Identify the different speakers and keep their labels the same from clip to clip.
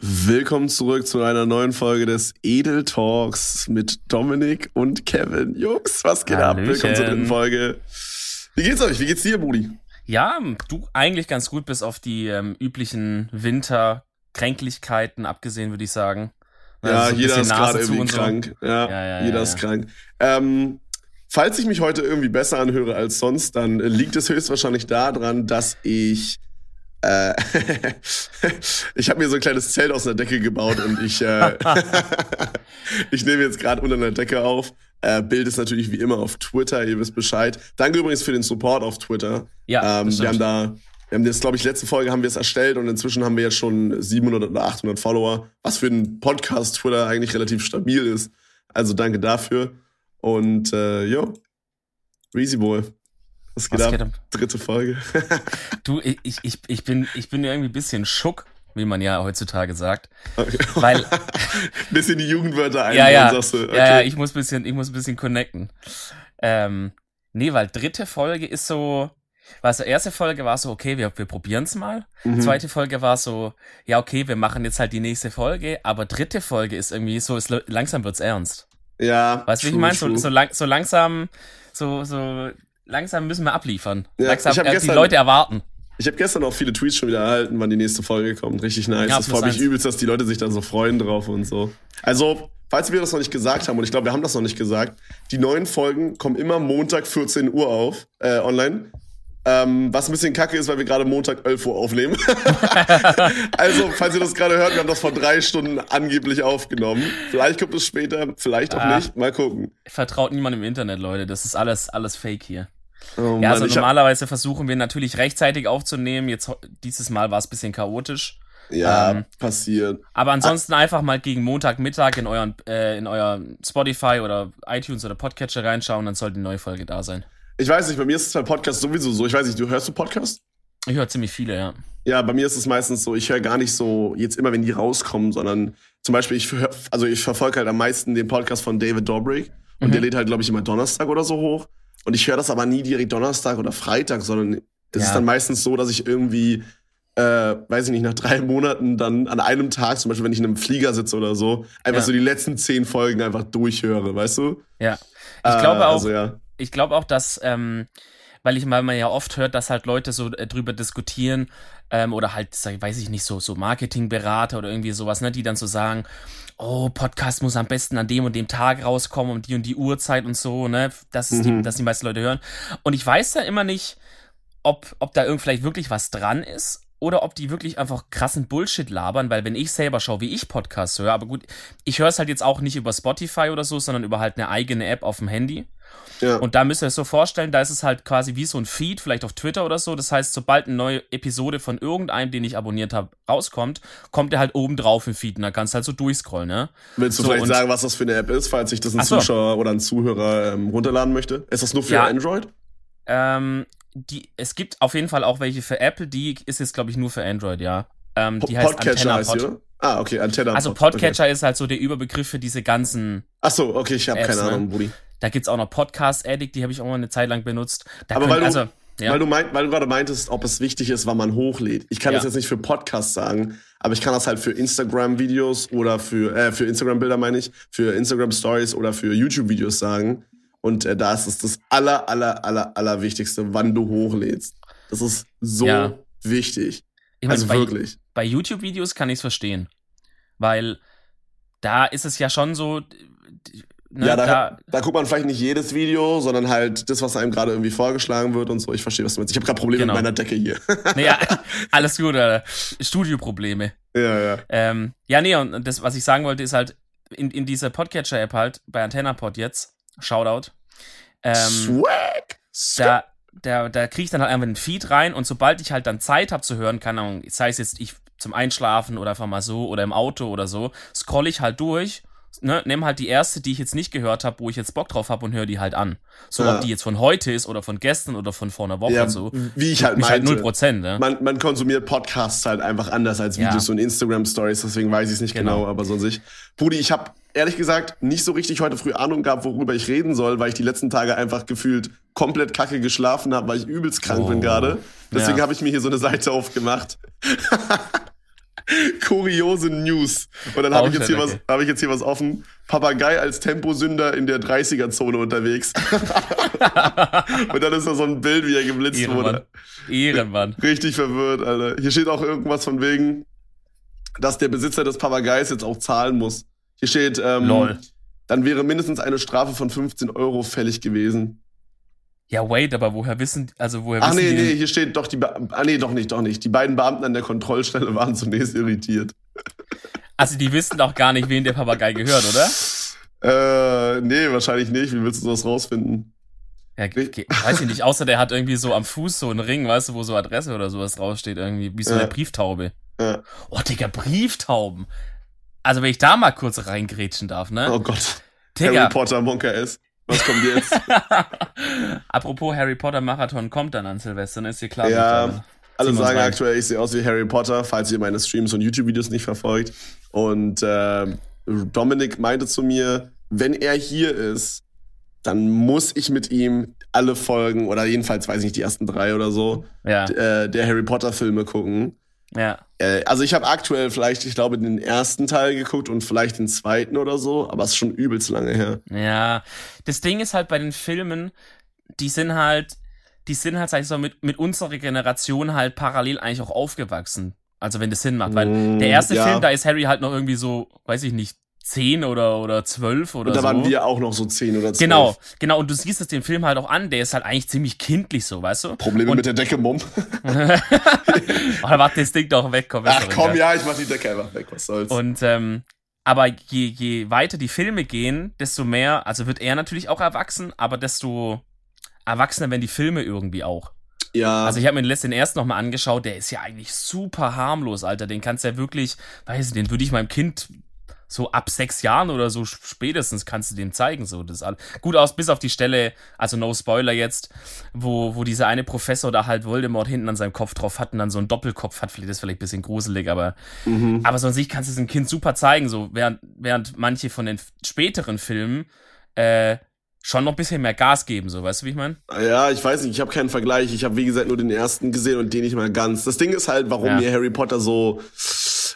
Speaker 1: Willkommen zurück zu einer neuen Folge des Edel Talks mit Dominik und Kevin. Jungs, was geht
Speaker 2: Hallöchen.
Speaker 1: ab? Willkommen zur dritten Folge. Wie geht's euch? Wie geht's dir, Brudi?
Speaker 2: Ja, du eigentlich ganz gut, bis auf die ähm, üblichen Winterkränklichkeiten, abgesehen, würde ich sagen.
Speaker 1: Ja,
Speaker 2: Also so ein
Speaker 1: jeder ist gerade irgendwie
Speaker 2: und so.
Speaker 1: krank. Ja,
Speaker 2: Ja, ja,
Speaker 1: jeder
Speaker 2: ja,
Speaker 1: ist
Speaker 2: ja.
Speaker 1: krank. Ähm, falls ich mich heute irgendwie besser anhöre als sonst, dann liegt es höchstwahrscheinlich daran, dass ich äh, ich habe mir so ein kleines Zelt aus einer Decke gebaut und ich äh, ich nehme jetzt gerade unter einer Decke auf. Äh, Bild ist natürlich wie immer auf Twitter, ihr wisst Bescheid. Danke übrigens für den Support auf Twitter.
Speaker 2: Ja,
Speaker 1: ähm,
Speaker 2: das
Speaker 1: wir haben da, wir haben jetzt, glaube ich, letzte Folge haben wir es erstellt und inzwischen haben wir jetzt schon 700 oder 800 Follower, was für einen Podcast Twitter eigentlich relativ stabil ist. Also danke dafür. Und äh, jo, Reezy Boy. Was geht
Speaker 2: Was
Speaker 1: ab?
Speaker 2: geht ab?
Speaker 1: Dritte Folge.
Speaker 2: Du, ich, ich, ich, bin, ich bin irgendwie ein bisschen schock, wie man ja heutzutage sagt.
Speaker 1: Okay.
Speaker 2: Weil,
Speaker 1: Bisschen die Jugendwörter einbauen,
Speaker 2: ja, ja,
Speaker 1: sagst du. Okay.
Speaker 2: ja, ich muss ein bisschen, ich muss ein bisschen connecten. Ähm, nee, weil dritte Folge ist so, also erste Folge war so, okay, wir, wir probieren's mal.
Speaker 1: Mhm.
Speaker 2: Zweite Folge war so, ja, okay, wir machen jetzt halt die nächste Folge, aber dritte Folge ist irgendwie so, ist, langsam wird's ernst.
Speaker 1: Ja.
Speaker 2: Weißt du, wie ich meine? So, so, lang, so langsam, so, so langsam müssen wir abliefern.
Speaker 1: Ja,
Speaker 2: langsam,
Speaker 1: ich
Speaker 2: äh, die
Speaker 1: gestern-
Speaker 2: Leute erwarten.
Speaker 1: Ich habe gestern auch viele Tweets schon wieder erhalten, wann die nächste Folge kommt. Richtig nice.
Speaker 2: Ja,
Speaker 1: das freut mich übelst, dass die Leute sich da so freuen drauf und so. Also, falls wir das noch nicht gesagt haben, und ich glaube, wir haben das noch nicht gesagt, die neuen Folgen kommen immer Montag 14 Uhr auf, äh, online. Ähm, was ein bisschen kacke ist, weil wir gerade Montag 11 Uhr aufnehmen. also, falls ihr das gerade hört, wir haben das vor drei Stunden angeblich aufgenommen. Vielleicht kommt es später, vielleicht auch
Speaker 2: Ah.
Speaker 1: nicht. Mal gucken.
Speaker 2: Vertraut niemand im Internet, Leute. Das ist alles, alles Fake hier.
Speaker 1: Oh,
Speaker 2: Ja, also
Speaker 1: hab-
Speaker 2: normalerweise versuchen wir natürlich rechtzeitig aufzunehmen. Jetzt dieses Mal war es ein bisschen chaotisch.
Speaker 1: ja
Speaker 2: ähm,
Speaker 1: passiert.
Speaker 2: Aber ansonsten einfach mal gegen Montagmittag in euren, äh, in euer Spotify oder iTunes oder Podcatcher reinschauen, dann sollte die neue Folge da sein.
Speaker 1: Ich weiß nicht, bei mir ist es bei Podcasts sowieso so. Ich weiß nicht, du hörst du Podcasts?
Speaker 2: Ich höre ziemlich viele, ja.
Speaker 1: Ja, bei mir ist es meistens so, ich höre gar nicht so jetzt immer, wenn die rauskommen, sondern zum Beispiel, ich, hör, also ich verfolge halt am meisten den Podcast von David Dobrik und
Speaker 2: Mhm.
Speaker 1: der lädt halt, glaube ich, immer Donnerstag oder so hoch. Und ich höre das aber nie direkt Donnerstag oder Freitag, sondern es
Speaker 2: Ja.
Speaker 1: ist dann meistens so, dass ich irgendwie, äh, weiß ich nicht, nach drei Monaten dann an einem Tag, zum Beispiel, wenn ich in einem Flieger sitze oder so, einfach
Speaker 2: Ja.
Speaker 1: so die letzten zehn Folgen einfach durchhöre, weißt du?
Speaker 2: Ja. Ich glaube
Speaker 1: Äh,
Speaker 2: auch,
Speaker 1: Also, ja.
Speaker 2: ich glaube auch, dass, ähm, weil ich weil man ja oft hört, dass halt Leute so äh, drüber diskutieren ähm, oder halt, weiß ich nicht, so, so Marketingberater oder irgendwie sowas, ne, die dann so sagen, oh, Podcast muss am besten an dem und dem Tag rauskommen um die und die Uhrzeit und so, ne, dass, es
Speaker 1: Mhm.
Speaker 2: die, dass die meisten Leute hören. Und ich weiß da immer nicht, ob, ob da irgend vielleicht wirklich was dran ist oder ob die wirklich einfach krassen Bullshit labern, weil wenn ich selber schaue, wie ich Podcasts höre, aber gut, ich höre es halt jetzt auch nicht über Spotify oder so, sondern über halt eine eigene App auf dem Handy.
Speaker 1: Ja.
Speaker 2: Und da müsst ihr es so vorstellen, da ist es halt quasi wie so ein Feed, vielleicht auf Twitter oder so. Das heißt, sobald eine neue Episode von irgendeinem, den ich abonniert habe, rauskommt, kommt er halt oben drauf im Feed und dann kannst du halt so durchscrollen, ne?
Speaker 1: Willst du
Speaker 2: So,
Speaker 1: vielleicht sagen, was das für eine App ist, falls sich das ein
Speaker 2: so.
Speaker 1: Zuschauer oder ein Zuhörer ähm, runterladen möchte? Ist das nur für
Speaker 2: Ja.
Speaker 1: Android?
Speaker 2: Ähm, die, es gibt auf jeden Fall auch welche für Apple, die ist jetzt, glaube ich, nur für Android, ja. Ähm, die heißt
Speaker 1: Podcatcher
Speaker 2: Antenna
Speaker 1: heißt
Speaker 2: Pod.
Speaker 1: oder? Ah, okay, Antenna.
Speaker 2: Also
Speaker 1: Pod,
Speaker 2: Podcatcher ist halt so der Überbegriff für diese ganzen,
Speaker 1: Okay. Ach so, okay, ich habe keine
Speaker 2: ne?
Speaker 1: Ahnung,
Speaker 2: Da gibt's auch noch Podcast Addict, die habe ich auch mal eine Zeit lang benutzt. Da
Speaker 1: Aber
Speaker 2: könnt-
Speaker 1: weil du-
Speaker 2: also, ja.
Speaker 1: Weil du, meint, weil du gerade meintest, ob es wichtig ist, wann man hochlädt. Ich kann
Speaker 2: Ja.
Speaker 1: das jetzt nicht für Podcasts sagen, aber ich kann das halt für Instagram-Videos oder für, äh, für Instagram-Bilder meine ich, für Instagram-Stories oder für YouTube-Videos sagen. Und äh, da ist es das aller, aller, aller, aller Wichtigste, wann du hochlädst. Das ist so
Speaker 2: Ja.
Speaker 1: wichtig.
Speaker 2: ich mein,
Speaker 1: Also
Speaker 2: bei,
Speaker 1: wirklich.
Speaker 2: bei YouTube-Videos kann ich es verstehen. Weil da ist es ja schon so. Ne,
Speaker 1: ja, da,
Speaker 2: da,
Speaker 1: da, guckt man vielleicht nicht jedes Video, sondern halt das, was einem gerade irgendwie vorgeschlagen wird und so. Ich verstehe, was du meinst. Ich habe gerade Probleme
Speaker 2: Genau.
Speaker 1: mit meiner Decke hier.
Speaker 2: naja, alles gut, Alter. Studioprobleme.
Speaker 1: ja, ja.
Speaker 2: Ähm, ja, nee, und das, was ich sagen wollte, ist halt, in, in dieser Podcatcher-App halt, bei AntennaPod jetzt, Shoutout, ähm,
Speaker 1: Swag!
Speaker 2: da, da, da kriege ich dann halt einfach einen Feed rein und sobald ich halt dann Zeit habe zu hören, keine Ahnung, sei es jetzt ich zum Einschlafen oder einfach mal so oder im Auto oder so, scroll ich halt durch, ne, nehme halt die erste, die ich jetzt nicht gehört habe, wo ich jetzt Bock drauf habe und höre die halt an. So,
Speaker 1: Ja.
Speaker 2: ob die jetzt von heute ist oder von gestern oder von vor einer Woche
Speaker 1: Ja,
Speaker 2: und so.
Speaker 1: wie ich halt
Speaker 2: Mich halt
Speaker 1: meinte.
Speaker 2: 0%, ne?
Speaker 1: man, man konsumiert Podcasts halt einfach anders als
Speaker 2: Ja.
Speaker 1: Videos und Instagram-Stories, deswegen weiß ich es nicht genau.
Speaker 2: Genau.
Speaker 1: aber so an sich. Pudi, ich habe ehrlich gesagt nicht so richtig heute früh Ahnung gehabt, worüber ich reden soll, weil ich die letzten Tage einfach gefühlt komplett kacke geschlafen habe, weil ich übelst krank bin
Speaker 2: Oh.
Speaker 1: gerade. Deswegen
Speaker 2: Ja.
Speaker 1: habe ich mir hier so eine Seite aufgemacht. Kuriose News. Und dann habe ich, jetzt hier was- hab ich jetzt hier was offen. Papagei als Temposünder in der 30er-Zone unterwegs. Und dann ist da so ein Bild, wie er geblitzt
Speaker 2: Ehrenmann.
Speaker 1: wurde.
Speaker 2: Ehrenmann.
Speaker 1: Richtig verwirrt, Alter. Hier steht auch irgendwas von wegen, dass der Besitzer des Papageis jetzt auch zahlen muss. Hier steht, ähm,
Speaker 2: Lol.
Speaker 1: dann wäre mindestens eine Strafe von 15 Euro fällig gewesen.
Speaker 2: Ja, wait, aber woher wissen, also woher
Speaker 1: Ach
Speaker 2: wissen
Speaker 1: nee,
Speaker 2: die
Speaker 1: nee, hier steht doch die, Be ah nee, doch nicht, doch nicht. Die beiden Beamten an der Kontrollstelle waren zunächst irritiert.
Speaker 2: Also die wissen doch gar nicht, wen der Papagei gehört, oder?
Speaker 1: Äh, nee, wahrscheinlich nicht. Wie willst du das rausfinden?
Speaker 2: Ja, okay, weiß ich nicht, außer der hat irgendwie so am Fuß so einen Ring, weißt du, wo so Adresse oder sowas draufsteht, irgendwie, wie so eine
Speaker 1: Ja.
Speaker 2: Brieftaube.
Speaker 1: Ja.
Speaker 2: Oh, Digga, Brieftauben. Also, wenn ich da mal kurz reingrätschen darf, ne?
Speaker 1: Oh Gott. Harry
Speaker 2: Digga,
Speaker 1: Potter Monka S. Was kommt jetzt?
Speaker 2: apropos Harry Potter Marathon kommt dann an Silvester, dann ist dir klar.
Speaker 1: Ja, Alle sagen
Speaker 2: rein.
Speaker 1: aktuell, ich sehe aus wie Harry Potter, falls ihr meine Streams und YouTube-Videos nicht verfolgt. Und äh, Dominik meinte zu mir, wenn er hier ist, dann muss ich mit ihm alle Folgen oder jedenfalls, weiß ich nicht, die ersten drei oder so,
Speaker 2: Ja,
Speaker 1: äh, der Harry Potter-Filme gucken.
Speaker 2: Ja.
Speaker 1: Äh, also ich habe aktuell vielleicht, ich glaube, den ersten Teil geguckt und vielleicht den zweiten oder so, aber es ist schon übelst lange her.
Speaker 2: Ja, das Ding ist halt bei den Filmen, die sind halt, die sind halt, sag ich so, mit, mit unserer Generation halt parallel eigentlich auch aufgewachsen. Also wenn das Sinn macht, weil
Speaker 1: Mm,
Speaker 2: der erste
Speaker 1: ja.
Speaker 2: Film, da ist Harry halt noch irgendwie so, weiß ich nicht, zehn oder, oder zwölf oder
Speaker 1: Und da
Speaker 2: so.
Speaker 1: waren wir auch noch so zehn oder zwölf.
Speaker 2: Genau, genau. Und du siehst es den Film halt auch an, der ist halt eigentlich ziemlich kindlich so, weißt du?
Speaker 1: Probleme
Speaker 2: Und-
Speaker 1: mit der Decke, Mumm.
Speaker 2: Oder warte das Ding doch weg, komm.
Speaker 1: Ach komm, ja, ich mach die Decke einfach weg, was soll's.
Speaker 2: Und ähm, aber je, je weiter die Filme gehen, desto mehr, also wird er natürlich auch erwachsen, aber desto erwachsener werden die Filme irgendwie auch.
Speaker 1: ja,
Speaker 2: Also ich habe mir den letzten erst nochmal angeschaut, der ist ja eigentlich super harmlos, Alter. Den kannst du ja wirklich, weiß ich, den würde ich meinem Kind so ab sechs Jahren oder so spätestens kannst du dem zeigen. So, das ist all- gut aus, bis auf die Stelle, also no Spoiler jetzt, wo, wo dieser eine Professor da halt Voldemort hinten an seinem Kopf drauf hat und dann so einen Doppelkopf hat. Vielleicht ist vielleicht ein bisschen gruselig, aber
Speaker 1: mhm.
Speaker 2: aber so an sich kannst du es dem Kind super zeigen, so während, während manche von den späteren Filmen äh, schon noch ein bisschen mehr Gas geben, so weißt du, wie ich meine?
Speaker 1: Ja, ich weiß nicht, ich habe keinen Vergleich. Ich habe, wie gesagt, nur den ersten gesehen und den nicht mal ganz. Das Ding ist halt, warum
Speaker 2: Ja.
Speaker 1: mir Harry Potter so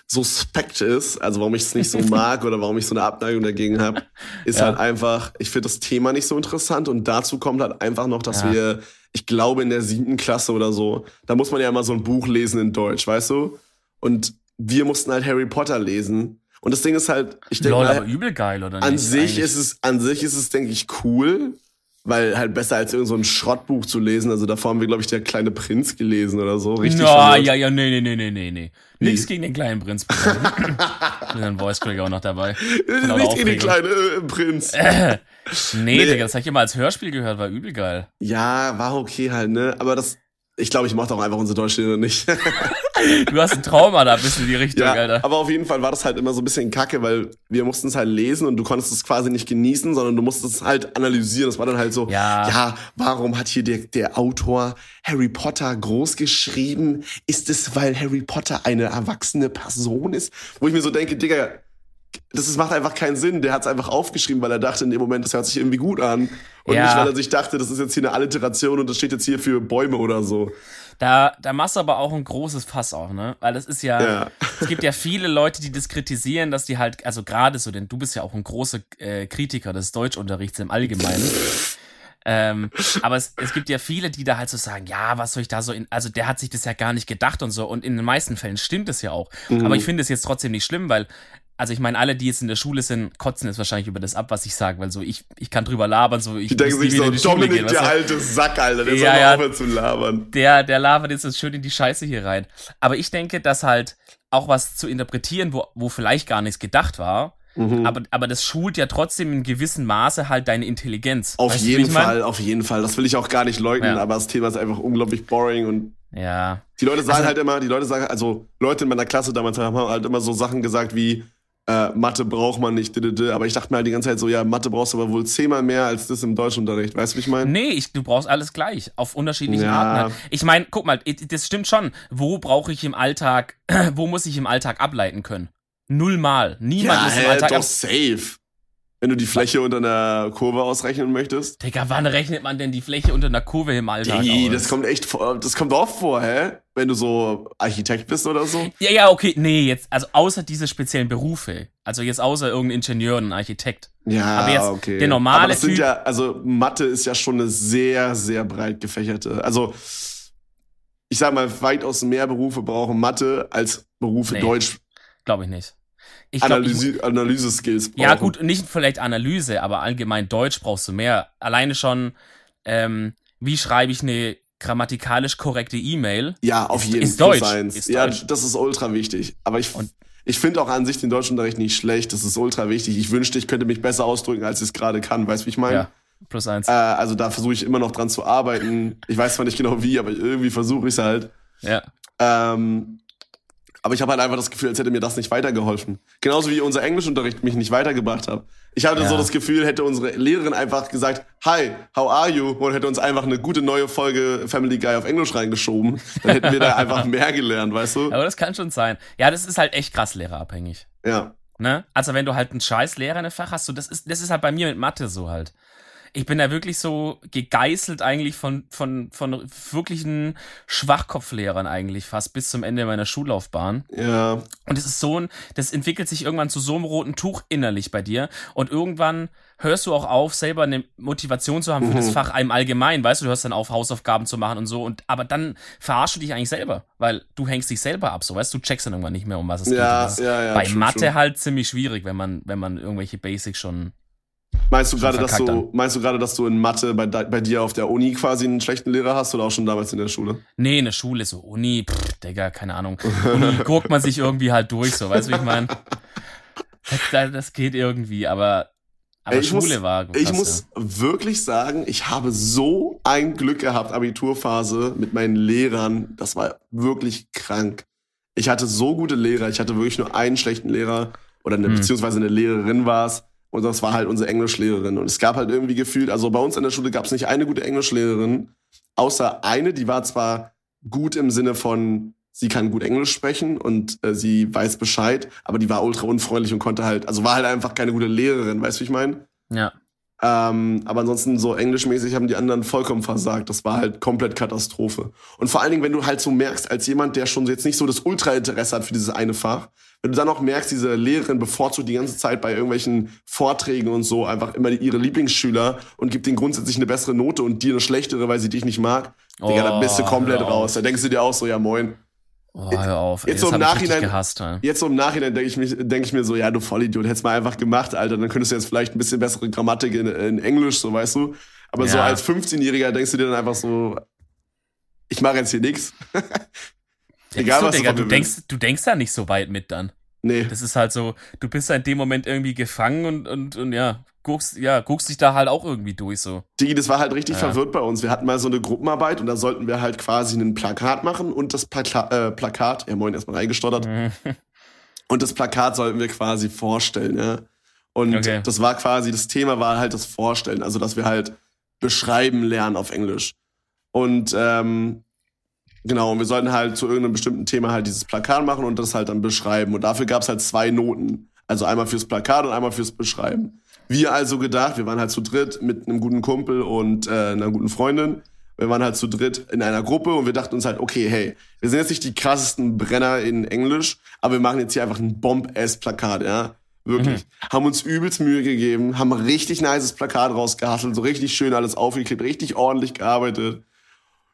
Speaker 1: suspekt ist, also warum ich es nicht so mag oder warum ich so eine Abneigung dagegen habe, ist
Speaker 2: Ja.
Speaker 1: halt einfach, ich finde das Thema nicht so interessant und dazu kommt halt einfach noch, dass
Speaker 2: Ja.
Speaker 1: wir, ich glaube in der siebten Klasse oder so, da muss man ja immer so ein Buch lesen in Deutsch, weißt du? Und wir mussten halt Harry Potter lesen. Und das Ding ist halt, ich denke
Speaker 2: übel geil, oder
Speaker 1: an
Speaker 2: nicht?
Speaker 1: sich
Speaker 2: Eigentlich.
Speaker 1: ist es, an sich ist es, denke ich, cool, weil halt besser als irgend so ein Schrottbuch zu lesen. Also davor haben wir, glaube ich, der kleine Prinz gelesen oder so. Richtig. Verwirrt.
Speaker 2: ja, ja, nee, nee, nee, nee, nee, nee. Nix gegen den kleinen Prinz. Ein Voice Crack auch noch dabei.
Speaker 1: Äh,
Speaker 2: lauter
Speaker 1: Nicht in den kleinen äh, Prinz.
Speaker 2: Nee,
Speaker 1: Nee.
Speaker 2: Digga, das habe ich immer als Hörspiel gehört, war übel geil.
Speaker 1: Ja, war okay halt, ne? Aber das, ich glaube, ich mochte auch einfach unsere Deutschlehrer nicht.
Speaker 2: Du hast ein Trauma da, bist in die Richtung,
Speaker 1: ja,
Speaker 2: Alter.
Speaker 1: aber auf jeden Fall war das halt immer so ein bisschen kacke, weil wir mussten es halt lesen und du konntest es quasi nicht genießen, sondern du musstest es halt analysieren. Das war dann halt so,
Speaker 2: Ja.
Speaker 1: ja warum hat hier der, der Autor Harry Potter groß geschrieben? Ist es, weil Harry Potter eine erwachsene Person ist? Wo ich mir so denke, Digga, das ist, macht einfach keinen Sinn. Der hat es einfach aufgeschrieben, weil er dachte in dem Moment, das hört sich irgendwie gut an. Und
Speaker 2: Ja.
Speaker 1: nicht, weil er sich dachte, das ist jetzt hier eine Alliteration und das steht jetzt hier für Bäume oder so.
Speaker 2: Da, da machst du aber auch ein großes Fass auf, ne? Weil es ist ja,
Speaker 1: Ja.
Speaker 2: es gibt ja viele Leute, die das kritisieren, dass die halt, also gerade so, denn du bist ja auch ein großer äh, Kritiker des Deutschunterrichts im Allgemeinen. ähm, aber es, es gibt ja viele, die da halt so sagen, ja, was soll ich da so in, also der hat sich das ja gar nicht gedacht und so. Und in den meisten Fällen stimmt es ja auch.
Speaker 1: Mhm.
Speaker 2: Aber ich finde es jetzt trotzdem nicht schlimm, weil, also ich meine, alle, die jetzt in der Schule sind, kotzen jetzt wahrscheinlich über das ab, was ich sage, weil so ich, ich kann drüber labern, so ich
Speaker 1: Die denken sich so, Dominik,
Speaker 2: gehen,
Speaker 1: der
Speaker 2: du?
Speaker 1: alte Sack, Alter, der
Speaker 2: Ja,
Speaker 1: soll
Speaker 2: ja.
Speaker 1: aufhören zu labern.
Speaker 2: der, der labert jetzt so schön in die Scheiße hier rein. Aber ich denke, dass halt auch was zu interpretieren, wo, wo vielleicht gar nichts gedacht war,
Speaker 1: Mhm.
Speaker 2: aber, aber das schult ja trotzdem in gewissem Maße halt deine Intelligenz.
Speaker 1: Auf
Speaker 2: Weißt
Speaker 1: jeden? Fall, auf jeden Fall. Das will ich auch gar nicht leugnen,
Speaker 2: Ja.
Speaker 1: aber das Thema ist einfach unglaublich boring und
Speaker 2: Ja.
Speaker 1: die Leute sagen
Speaker 2: Also-
Speaker 1: halt immer, die Leute sagen, also Leute in meiner Klasse damals haben halt immer so Sachen gesagt wie, äh, Mathe braucht man nicht, aber ich dachte mir halt die ganze Zeit so, ja, Mathe brauchst du aber wohl zehnmal mehr als das im Deutschunterricht. Weißt du, wie ich meine?
Speaker 2: Nee, ich, du brauchst alles gleich, auf unterschiedlichen
Speaker 1: Ja.
Speaker 2: Arten. Halt. Ich meine, guck mal, das stimmt schon. Wo brauche ich im Alltag, wo muss ich im Alltag ableiten können? Nullmal. Niemand
Speaker 1: Ja,
Speaker 2: muss im Alltag
Speaker 1: doch safe. Wenn du die Fläche unter einer Kurve ausrechnen möchtest.
Speaker 2: Digga, wann rechnet man denn die Fläche unter einer Kurve im Alltag
Speaker 1: Nee, das kommt echt vor, das kommt oft vor, hä? Wenn du so Architekt bist oder so.
Speaker 2: Ja, ja, okay, nee, jetzt, also außer diese speziellen Berufe. Also jetzt außer irgendein Ingenieur und ein Architekt.
Speaker 1: Ja,
Speaker 2: Aber jetzt
Speaker 1: okay.
Speaker 2: der normale
Speaker 1: Aber das sind
Speaker 2: Typ-
Speaker 1: ja, also Mathe ist ja schon eine sehr, sehr breit gefächerte. Also ich sag mal, weitaus mehr Berufe brauchen Mathe als Berufe
Speaker 2: Nee,
Speaker 1: Deutsch
Speaker 2: Glaube ich nicht. Ich glaub, ich,
Speaker 1: Analyse, Analyse-Skills brauchen.
Speaker 2: ja, gut, nicht vielleicht Analyse, aber allgemein Deutsch brauchst du mehr. Alleine schon, ähm, wie schreibe ich eine grammatikalisch korrekte E-Mail?
Speaker 1: Ja, auf
Speaker 2: Ist-
Speaker 1: jeden
Speaker 2: ist
Speaker 1: Fall.
Speaker 2: Deutsch,
Speaker 1: Eins.
Speaker 2: ist
Speaker 1: ja,
Speaker 2: Deutsch.
Speaker 1: das ist ultra wichtig. Aber ich,
Speaker 2: Und-
Speaker 1: ich finde auch an sich den Deutschunterricht nicht schlecht. Das ist ultra wichtig. Ich wünschte, ich könnte mich besser ausdrücken, als ich es gerade kann. Weißt du, wie ich meine?
Speaker 2: Ja, plus eins.
Speaker 1: Äh, also da versuche ich immer noch dran zu arbeiten. Ich weiß zwar nicht genau wie, aber irgendwie versuche ich es halt.
Speaker 2: Ja.
Speaker 1: Ähm, aber ich habe halt einfach das Gefühl, als hätte mir das nicht weitergeholfen. Genauso wie unser Englischunterricht mich nicht weitergebracht hat. Ich hatte
Speaker 2: Ja.
Speaker 1: so das Gefühl, hätte unsere Lehrerin einfach gesagt, Hi, how are you? Und hätte uns einfach eine gute neue Folge Family Guy auf Englisch reingeschoben. Dann hätten wir da einfach mehr gelernt, weißt du?
Speaker 2: Aber das kann schon sein. Ja, das ist halt echt krass lehrerabhängig.
Speaker 1: Ja.
Speaker 2: Ne? Also wenn du halt einen scheiß Lehrer in einem Fach hast, so, das ist, das ist halt bei mir mit Mathe so halt. Ich bin da wirklich so gegeißelt eigentlich von, von, von wirklichen Schwachkopflehrern eigentlich fast bis zum Ende meiner Schullaufbahn.
Speaker 1: Ja.
Speaker 2: Und es ist so ein, das entwickelt sich irgendwann zu so einem roten Tuch innerlich bei dir. Und irgendwann hörst du auch auf, selber eine Motivation zu haben für das
Speaker 1: Mhm.
Speaker 2: Fach im Allgemeinen. Weißt du, du hörst dann auf, Hausaufgaben zu machen und so. Und, aber dann verarschst du dich eigentlich selber, weil du hängst dich selber ab, so weißt du, du checkst dann irgendwann nicht mehr, um was es geht.
Speaker 1: Ja,
Speaker 2: das ist
Speaker 1: ja, ja.
Speaker 2: bei
Speaker 1: true,
Speaker 2: Mathe
Speaker 1: true.
Speaker 2: halt ziemlich schwierig, wenn man, wenn man irgendwelche Basics schon.
Speaker 1: Meinst du gerade, dass du, meinst du gerade, dass du in Mathe bei, bei dir auf der Uni quasi einen schlechten Lehrer hast oder auch schon damals in der Schule?
Speaker 2: Nee, in der Schule, so Uni, pff, Digga, keine Ahnung. Uni guckt man sich irgendwie halt durch, so, weißt du, wie ich meine? Das, das geht irgendwie, aber, aber
Speaker 1: ich
Speaker 2: Schule
Speaker 1: muss-
Speaker 2: war.
Speaker 1: Ich
Speaker 2: krass,
Speaker 1: muss wirklich sagen, ich habe so ein Glück gehabt, Abiturphase mit meinen Lehrern. Das war wirklich krank. Ich hatte so gute Lehrer. Ich hatte wirklich nur einen schlechten Lehrer oder eine,
Speaker 2: Hm.
Speaker 1: beziehungsweise eine Lehrerin war es. Und das war halt unsere Englischlehrerin. Und es gab halt irgendwie gefühlt, also bei uns in der Schule gab es nicht eine gute Englischlehrerin, außer eine, die war zwar gut im Sinne von, sie kann gut Englisch sprechen und äh, sie weiß Bescheid, aber die war ultra unfreundlich und konnte halt, also war halt einfach keine gute Lehrerin, weißt du, wie ich meine?
Speaker 2: Ja.
Speaker 1: Ähm, aber ansonsten so englischmäßig haben die anderen vollkommen versagt. Das war halt komplett Katastrophe. Und vor allen Dingen, wenn du halt so merkst, als jemand, der schon jetzt nicht so das Ultrainteresse hat für dieses eine Fach, wenn du dann auch merkst, diese Lehrerin bevorzugt die ganze Zeit bei irgendwelchen Vorträgen und so einfach immer ihre Lieblingsschüler und gibt denen grundsätzlich eine bessere Note und dir eine schlechtere, weil sie dich nicht mag, Digga, dann bist du
Speaker 2: Oh,
Speaker 1: komplett
Speaker 2: hör
Speaker 1: raus.
Speaker 2: auf.
Speaker 1: Da denkst du dir auch so, ja moin.
Speaker 2: Oh, hör auf.
Speaker 1: Jetzt
Speaker 2: Ey,
Speaker 1: so im Nachhinein-
Speaker 2: gehasst.
Speaker 1: Jetzt so im Nachhinein denke ich, mich- denk ich mir so, ja, du Vollidiot, hättest mal einfach gemacht, Alter. Dann könntest du jetzt vielleicht ein bisschen bessere Grammatik in, in Englisch, so weißt du. Aber so
Speaker 2: Ja.
Speaker 1: als 15-Jähriger denkst du dir dann einfach so, ich mache jetzt hier nix. Egal,
Speaker 2: so,
Speaker 1: was du
Speaker 2: Digga, du
Speaker 1: mir
Speaker 2: denkst, du denkst da nicht so weit mit dann.
Speaker 1: Nee.
Speaker 2: Das ist halt so, du bist da in dem Moment irgendwie gefangen und, und, und ja, guckst, ja, guckst dich da halt auch irgendwie durch, so.
Speaker 1: Digi, das war halt richtig
Speaker 2: Ja.
Speaker 1: verwirrt bei uns. Wir hatten mal so eine Gruppenarbeit und da sollten wir halt quasi ein Plakat machen und das Plaka äh, Plakat, ja moin, erstmal reingestottert,
Speaker 2: Mhm.
Speaker 1: und das Plakat sollten wir quasi vorstellen, ja. Und
Speaker 2: Okay.
Speaker 1: das war quasi, das Thema war halt das Vorstellen, also dass wir halt beschreiben lernen auf Englisch. Und ähm, genau, und wir sollten halt zu irgendeinem bestimmten Thema halt dieses Plakat machen und das halt dann beschreiben. Und dafür gab es halt zwei Noten. Also einmal fürs Plakat und einmal fürs Beschreiben. Wir also gedacht, wir waren halt zu dritt mit einem guten Kumpel und äh, einer guten Freundin. Wir waren halt zu dritt in einer Gruppe und wir dachten uns halt, okay, hey, wir sind jetzt nicht die krassesten Brenner in Englisch, aber wir machen jetzt hier einfach ein Bomb-Ass-Plakat, ja. Wirklich. Haben uns übelst Mühe gegeben, haben ein richtig nices Plakat rausgehasselt, so richtig schön alles aufgeklebt, richtig ordentlich gearbeitet.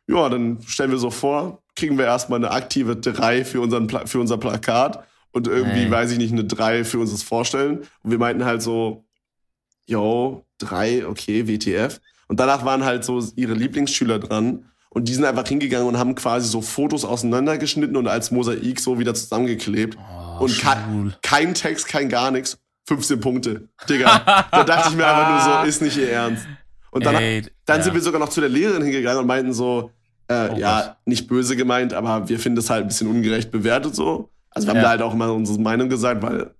Speaker 1: Ja, dann stellen wir so vor, kriegen wir erstmal eine aktive 3 für, unseren Pla für unser Plakat und irgendwie,
Speaker 2: Hey.
Speaker 1: weiß ich nicht, eine 3 für unseres Vorstellen. Und wir meinten halt so, yo, 3, okay, WTF. Und danach waren halt so ihre Lieblingsschüler dran. Und die sind einfach hingegangen und haben quasi so Fotos auseinandergeschnitten und als Mosaik so wieder zusammengeklebt.
Speaker 2: Oh,
Speaker 1: und ke kein Text, kein gar nichts. 15 Punkte. Digga. da dachte ich mir einfach nur so, ist nicht ihr Ernst. Und dann,
Speaker 2: Ey,
Speaker 1: dann
Speaker 2: ja.
Speaker 1: sind wir sogar noch zu der Lehrerin hingegangen und meinten so, äh,
Speaker 2: Oh
Speaker 1: ja,
Speaker 2: Gott.
Speaker 1: nicht böse gemeint, aber wir finden es halt ein bisschen ungerecht bewertet so. Also wir haben
Speaker 2: Ja.
Speaker 1: da halt auch mal unsere Meinung gesagt, weil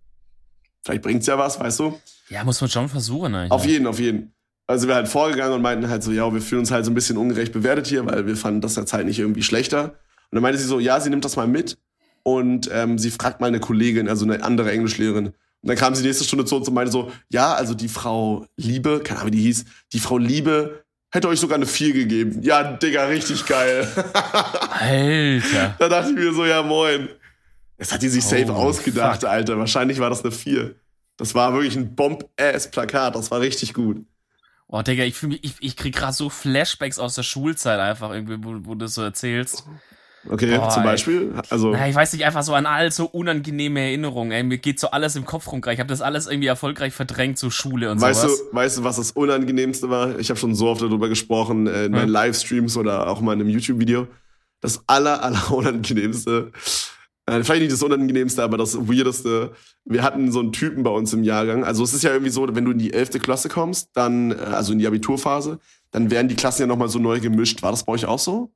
Speaker 1: vielleicht bringt's ja was, weißt du?
Speaker 2: Ja, muss man schon versuchen, eigentlich.
Speaker 1: Auf jeden, auf jeden. Also wir halt vorgegangen und meinten halt so, ja, wir fühlen uns halt so ein bisschen ungerecht bewertet hier, weil wir fanden das jetzt halt nicht irgendwie schlechter. Und dann meinte sie so, ja, sie nimmt das mal mit und ähm, sie fragt mal eine Kollegin, also eine andere Englischlehrerin, Und dann kam sie die nächste Stunde zu uns und meinte so, ja, also die Frau Liebe, keine Ahnung, wie die hieß, die Frau Liebe hätte euch sogar eine 4 gegeben. Ja, Digga, richtig geil.
Speaker 2: Alter.
Speaker 1: da dachte ich mir so, ja, moin. Das hat die sich safe
Speaker 2: Oh,
Speaker 1: ausgedacht,
Speaker 2: fuck.
Speaker 1: Alter. Wahrscheinlich war das eine 4. Das war wirklich ein Bomb-Ass-Plakat. Das war richtig gut.
Speaker 2: Oh, Digga, ich, fühl mich, ich, ich krieg gerade so Flashbacks aus der Schulzeit einfach irgendwie, wo, wo du das so erzählst.
Speaker 1: Okay,
Speaker 2: Boah,
Speaker 1: zum. Beispiel. Also,
Speaker 2: Na, ich weiß nicht, einfach so an all so unangenehme Erinnerungen. Ey, mir geht so alles im Kopf rum. Ich habe das alles irgendwie erfolgreich verdrängt, so Schule und
Speaker 1: weißt,
Speaker 2: sowas.
Speaker 1: du, weißt du, was das Unangenehmste war? Ich habe schon so oft darüber gesprochen, äh, in meinen
Speaker 2: Hm.
Speaker 1: Livestreams oder auch mal in einem YouTube-Video. Das aller, aller Unangenehmste, äh, vielleicht nicht das Unangenehmste, aber das Weirdeste. Wir hatten so einen Typen bei uns im Jahrgang. Also es ist ja irgendwie so, wenn du in die 11. Klasse kommst, dann, äh, also in die Abiturphase, dann werden die Klassen ja nochmal so neu gemischt. War das bei euch auch so?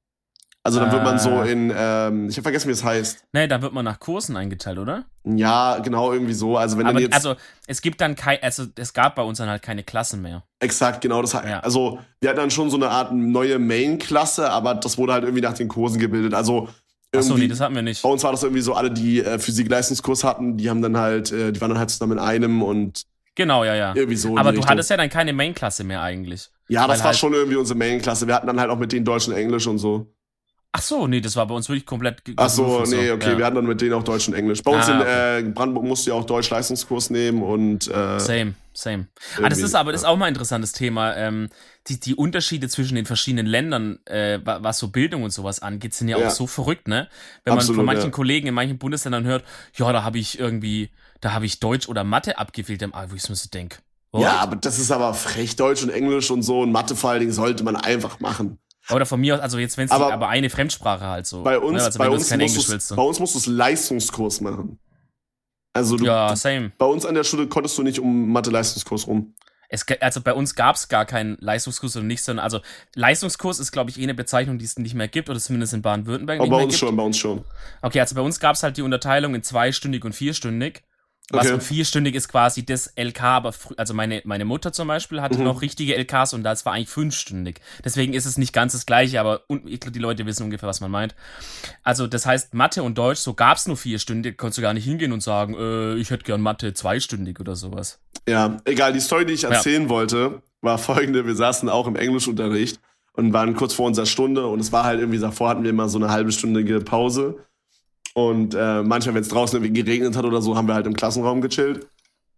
Speaker 1: Also dann wird man so
Speaker 2: Äh.
Speaker 1: in, ähm, ich habe vergessen, wie es heißt.
Speaker 2: Nee, da wird man nach Kursen eingeteilt, oder?
Speaker 1: Ja, genau, irgendwie so. Also wenn
Speaker 2: Aber
Speaker 1: jetzt.
Speaker 2: also, es gibt dann kein, also es gab bei uns dann halt keine Klassen mehr.
Speaker 1: Exakt, genau. Das, hat-
Speaker 2: Ja.
Speaker 1: Also, wir hatten dann schon so eine Art neue Main-Klasse, aber das wurde halt irgendwie nach den Kursen gebildet. Also,
Speaker 2: Achso, nee, das hatten wir nicht.
Speaker 1: bei uns war das irgendwie so, alle, die äh, Physik-Leistungskurs hatten, die haben dann halt, äh, die waren dann halt zusammen in einem und
Speaker 2: Genau, ja, ja.
Speaker 1: irgendwie so.
Speaker 2: Aber du
Speaker 1: Richtung.
Speaker 2: hattest ja dann keine Main-Klasse mehr eigentlich.
Speaker 1: Ja, das war
Speaker 2: halt-
Speaker 1: schon irgendwie unsere Main-Klasse. Wir hatten dann halt auch mit denen Deutsch und Englisch und so.
Speaker 2: Ach so, nee, das war bei uns wirklich komplett.
Speaker 1: Ach so, nee, okay,
Speaker 2: ja.
Speaker 1: wir hatten dann mit denen auch Deutsch und Englisch. Bei uns
Speaker 2: Ah,
Speaker 1: in äh, Brandenburg musst du ja auch Deutsch-Leistungskurs nehmen und äh,
Speaker 2: Same, same. Ah, das ist aber das ist auch mal ein interessantes Thema. Ähm, die, die Unterschiede zwischen den verschiedenen Ländern, äh, wa- was so Bildung und sowas angeht, sind ja,
Speaker 1: Ja.
Speaker 2: auch so verrückt, ne? Wenn man
Speaker 1: Absolut,
Speaker 2: von manchen
Speaker 1: ja.
Speaker 2: Kollegen in manchen Bundesländern hört, ja, da habe ich irgendwie, da habe ich Deutsch oder Mathe abgewählt, im A, wo ich mir so denke.
Speaker 1: ja, aber das ist aber frech, Deutsch und Englisch und so und Mathe vor allen Dingen sollte man einfach machen.
Speaker 2: Oder von mir aus, also jetzt, wenn es
Speaker 1: Aber
Speaker 2: aber eine Fremdsprache halt so.
Speaker 1: Bei uns,
Speaker 2: ne? also
Speaker 1: bei, uns
Speaker 2: kein Englisch willst.
Speaker 1: bei
Speaker 2: So.
Speaker 1: uns musst du es Leistungskurs machen. Also du,
Speaker 2: Ja, same.
Speaker 1: bei uns an der Schule konntest du nicht um Mathe-Leistungskurs rum.
Speaker 2: Es, also bei uns gab es gar keinen Leistungskurs oder nichts, sondern also Leistungskurs ist, glaube ich, eh eine Bezeichnung, die es nicht mehr gibt, oder zumindest in Baden-Württemberg
Speaker 1: Aber
Speaker 2: nicht
Speaker 1: bei uns
Speaker 2: gibt.
Speaker 1: schon, bei uns schon.
Speaker 2: Okay, also bei uns gab es halt die Unterteilung in zweistündig und vierstündig. Was
Speaker 1: Okay.
Speaker 2: vierstündig ist quasi das LK, aber also meine, meine Mutter zum Beispiel hatte
Speaker 1: Mhm.
Speaker 2: noch richtige LKs und das war eigentlich fünfstündig. Deswegen ist es nicht ganz das gleiche, aber die Leute wissen ungefähr, was man meint. Also das heißt, Mathe und Deutsch, so gab es nur vierstündig, konntest du gar nicht hingehen und sagen, äh, ich hätte gern Mathe zweistündig oder sowas.
Speaker 1: Ja, egal, die Story, die ich
Speaker 2: Ja.
Speaker 1: erzählen wollte, war folgende. Wir saßen auch im Englischunterricht und waren kurz vor unserer Stunde und es war halt irgendwie, davor hatten wir immer so eine halbe stündige Pause. Und äh, manchmal, wenn es draußen irgendwie geregnet hat oder so, haben wir halt im Klassenraum gechillt.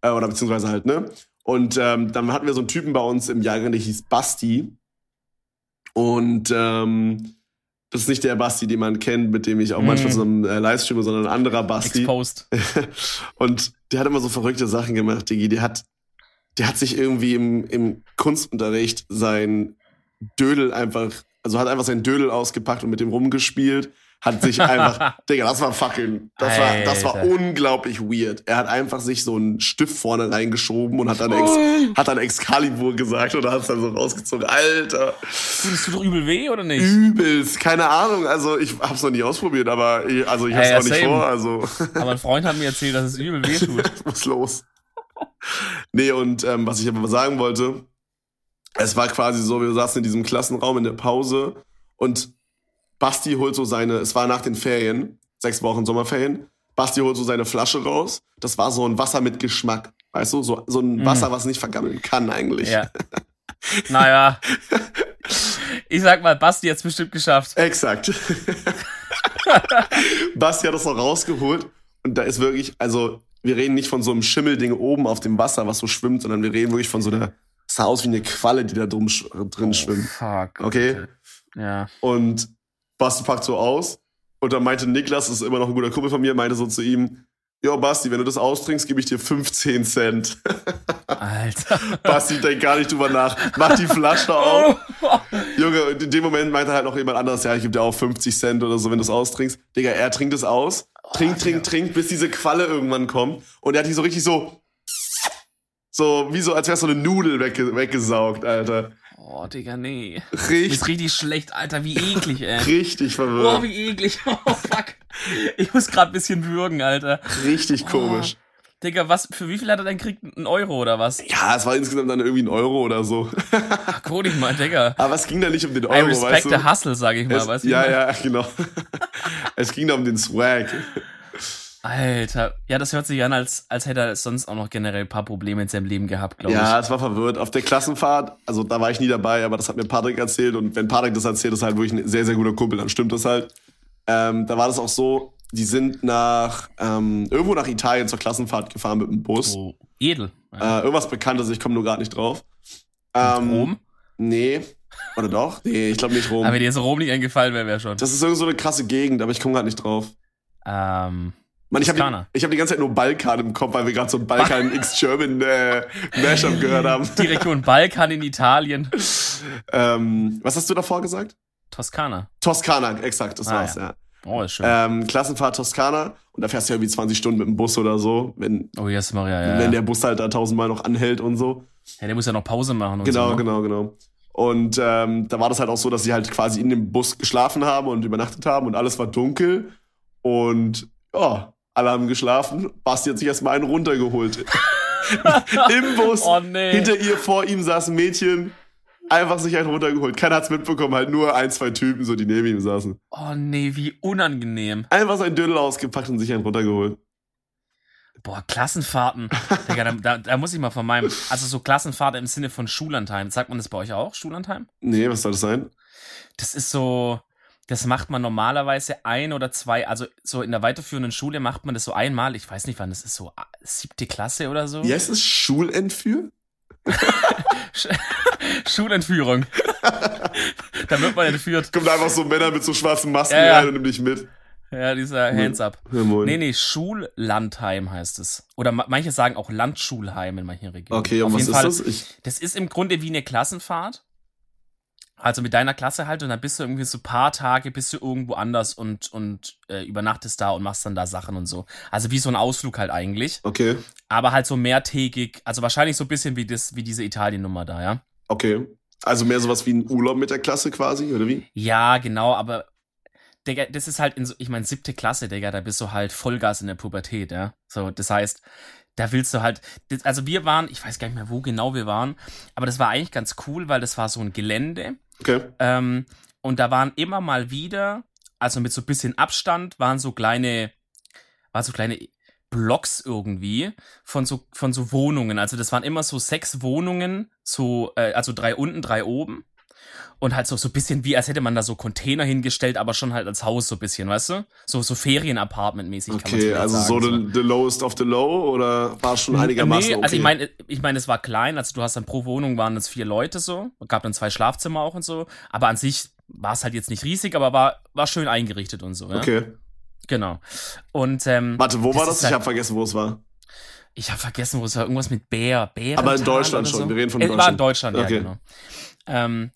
Speaker 1: Äh, oder beziehungsweise halt, ne? Und ähm, dann hatten wir so einen Typen bei uns im Jahrgang, der hieß Basti. Und ähm, das ist nicht der Basti, den man kennt, mit dem ich auch
Speaker 2: Mhm.
Speaker 1: manchmal zusammen äh, Livestreame, sondern ein anderer Basti.
Speaker 2: Exposed.
Speaker 1: Und der hat immer so verrückte Sachen gemacht, Digi. Der hat, der hat sich irgendwie im, im Kunstunterricht sein Dödel einfach, also hat einfach sein Dödel ausgepackt und mit dem rumgespielt. Hat sich einfach, Digga, das war fucking, das war, das war unglaublich weird. Er hat einfach sich so einen Stift vorne reingeschoben und hat dann, Ex, hat dann Excalibur gesagt und hat es dann so rausgezogen. Alter,
Speaker 2: Tust du doch übel weh oder nicht?
Speaker 1: übelst, keine Ahnung. Also ich hab's noch nie ausprobiert, aber ich, also ich hab's auch nicht
Speaker 2: same.
Speaker 1: vor, also.
Speaker 2: Aber ein Freund hat mir erzählt, dass es übel weh tut.
Speaker 1: was ist los? nee, und ähm, was ich aber sagen wollte, es war quasi so, wir saßen in diesem Klassenraum in der Pause und Basti holt so seine, es war nach den Ferien, sechs Wochen Sommerferien, Basti holt so seine Flasche raus. Das war so ein Wasser mit Geschmack, weißt du, so, so ein
Speaker 2: Mm.
Speaker 1: Wasser, was nicht vergammeln kann eigentlich.
Speaker 2: Ja. Naja. Ich sag mal, Basti hat's bestimmt geschafft.
Speaker 1: Exakt. Basti hat das noch rausgeholt und da ist wirklich, also wir reden nicht von so einem Schimmelding oben auf dem Wasser, was so schwimmt, sondern wir reden wirklich von so einer, es sah aus wie eine Qualle, die da drum, drin schwimmt.
Speaker 2: Fuck.
Speaker 1: Okay?
Speaker 2: Ja.
Speaker 1: Und Basti packt so aus und dann meinte Niklas, das ist immer noch ein guter Kumpel von mir, meinte so zu ihm, Jo, Basti, wenn du das austrinkst, gebe ich dir 15 Cent.
Speaker 2: Alter.
Speaker 1: Basti denkt gar nicht drüber nach. Mach die Flasche auf. Junge, in dem Moment meinte halt noch jemand anderes, ja, ich gebe dir auch 50 Cent oder so, wenn du es austrinkst. Digga, er trinkt es aus, trinkt, trinkt, trinkt, bis diese Qualle irgendwann kommt. Und er hat die so richtig so, so, wie so, als wäre so eine Nudel wegge weggesaugt, Alter.
Speaker 2: Oh, Digga, nee.
Speaker 1: Richtig,
Speaker 2: Ist richtig schlecht, Alter. Wie eklig, ey.
Speaker 1: richtig
Speaker 2: Oh,
Speaker 1: verwirrt.
Speaker 2: wie eklig. Oh, fuck. Ich muss gerade ein bisschen würgen, Alter.
Speaker 1: Richtig komisch.
Speaker 2: Digga, was, für wie viel hat er denn gekriegt? Ein Euro oder was?
Speaker 1: Ja, es war insgesamt dann irgendwie ein Euro oder so.
Speaker 2: Ach, Kodig mal, Digga.
Speaker 1: Aber es ging da nicht um den
Speaker 2: I
Speaker 1: Euro,
Speaker 2: respect
Speaker 1: weißt du?
Speaker 2: the hustle, sag ich mal.
Speaker 1: Es,
Speaker 2: weißt du?
Speaker 1: ja, ja, genau. es ging da um den Swag.
Speaker 2: Alter, ja, das hört sich an, als, als hätte er sonst auch noch generell ein paar Probleme in seinem Leben gehabt, glaube ich.
Speaker 1: Ja, es war verwirrt. Auf der Klassenfahrt, also da war ich nie dabei, aber das hat mir Patrick erzählt. Und wenn Patrick das erzählt, ist halt wirklich ein sehr, sehr guter Kumpel, dann stimmt das halt. Ähm, da war das auch so, die sind nach ähm, irgendwo nach Italien zur Klassenfahrt gefahren mit dem Bus.
Speaker 2: Oh, edel.
Speaker 1: Äh, irgendwas Bekanntes, ich komme nur gerade nicht drauf. Ähm,
Speaker 2: Rom?
Speaker 1: Nee. Oder doch? Nee, ich glaube nicht Rom.
Speaker 2: Aber dir ist Rom nicht eingefallen, wäre wär schon.
Speaker 1: Das ist irgend so eine krasse Gegend, aber ich komme gerade nicht drauf.
Speaker 2: Ähm,
Speaker 1: Mann, ich habe
Speaker 2: Toskana.
Speaker 1: die, ich hab die ganze Zeit nur Balkan im Kopf, weil wir gerade so ein Balkan X German äh, Mashup gehört haben.
Speaker 2: die Region Balkan in Italien.
Speaker 1: Ähm, was hast du davor gesagt?
Speaker 2: Toskana.
Speaker 1: Toskana, exakt, das
Speaker 2: Ah,
Speaker 1: war's,
Speaker 2: ja.
Speaker 1: ja.
Speaker 2: Oh, ist schön.
Speaker 1: Ähm, Klassenfahrt Toskana und da fährst du ja irgendwie 20 Stunden mit dem Bus oder so, wenn,
Speaker 2: oh, yes, Maria, ja.
Speaker 1: wenn
Speaker 2: ja.
Speaker 1: der Bus halt da tausendmal noch anhält und so.
Speaker 2: ja, der muss ja noch Pause machen und
Speaker 1: Genau,
Speaker 2: so. ne?
Speaker 1: genau, genau. Und ähm, da war das halt auch so, dass sie halt quasi in dem Bus geschlafen haben und übernachtet haben und alles war dunkel. Und ja, alle haben geschlafen. Basti hat sich erstmal einen runtergeholt. Im Bus.
Speaker 2: Oh, nee.
Speaker 1: Hinter ihr, vor ihm saß ein Mädchen. Einfach sich einen runtergeholt. Keiner hat's mitbekommen, halt nur ein, zwei Typen, so die neben ihm saßen.
Speaker 2: Oh nee, wie unangenehm.
Speaker 1: Einfach sein Dödel ausgepackt und sich einen runtergeholt.
Speaker 2: Boah, Klassenfahrten. Digga, da, da, da muss ich mal von meinem, also so Klassenfahrt im Sinne von Schullandheim. Sagt man das bei euch auch, Schullandheim?
Speaker 1: Nee, was soll das sein?
Speaker 2: Das ist so, das macht man normalerweise ein oder zwei, also so in der weiterführenden Schule macht man das so einmal, ich weiß nicht wann, das ist so ah, siebte Klasse oder so.
Speaker 1: Heißt es? Schulentführ?
Speaker 2: Schulentführung. da wird man entführt.
Speaker 1: Kommt einfach so Männer mit so schwarzen Masken
Speaker 2: Ja, ja.
Speaker 1: rein und nimm dich mit.
Speaker 2: Ja, dieser Hands up.
Speaker 1: Ja, moin.
Speaker 2: Nee, nee, Schullandheim heißt es. Oder ma- manche sagen auch Landschulheim in manchen Regionen.
Speaker 1: Okay, und
Speaker 2: Auf
Speaker 1: was
Speaker 2: jeden
Speaker 1: ist
Speaker 2: Fall,
Speaker 1: das? Ich,
Speaker 2: Das ist im Grunde wie eine Klassenfahrt. Also mit deiner Klasse halt und dann bist du irgendwie so paar Tage, bist du irgendwo anders und, und äh, übernachtest da und machst dann da Sachen und so. Also wie so ein Ausflug halt eigentlich.
Speaker 1: okay,
Speaker 2: Aber halt so mehrtägig, also wahrscheinlich so ein bisschen wie das, wie diese Italien-Nummer da, ja.
Speaker 1: okay. Also mehr sowas wie ein Urlaub mit der Klasse quasi, oder wie?
Speaker 2: Ja, genau, aber Digga, das ist halt in so, ich meine, siebte Klasse, Digga, da bist du halt Vollgas in der Pubertät, ja. So, das heißt, da willst du halt, also wir waren, ich weiß gar nicht mehr, wo genau wir waren, aber das war eigentlich ganz cool, weil das war so ein Gelände,
Speaker 1: Okay.
Speaker 2: ähm, und da waren immer mal wieder, also mit so ein bisschen Abstand, waren so kleine, waren so kleine Blocks irgendwie von so, von so Wohnungen. Also das waren immer so sechs Wohnungen, so, äh, also drei unten, drei oben. Und halt so, so ein bisschen wie, als hätte man da so Container hingestellt, aber schon halt als Haus so ein bisschen, weißt du? So, so Ferien-Apartment-mäßig kann man
Speaker 1: Okay, also so
Speaker 2: sagen,
Speaker 1: the, lowest of the low oder war es schon einigermaßen
Speaker 2: Nee,
Speaker 1: okay?
Speaker 2: also ich meine, ich meine, es war klein, also du hast dann pro Wohnung waren es vier Leute so, gab dann zwei Schlafzimmer auch und so, aber an sich war es halt jetzt nicht riesig, aber war, war schön eingerichtet und so, ja?
Speaker 1: Okay.
Speaker 2: Genau. Und, ähm,
Speaker 1: Warte, wo
Speaker 2: Das
Speaker 1: war das? Ich
Speaker 2: halt-
Speaker 1: habe vergessen, wo es war.
Speaker 2: ich habe vergessen, wo es war, irgendwas mit Bär, Bär.
Speaker 1: Aber in Deutschland schon, wir reden von
Speaker 2: Es war in Deutschland,
Speaker 1: Okay.
Speaker 2: ja, genau. Ähm,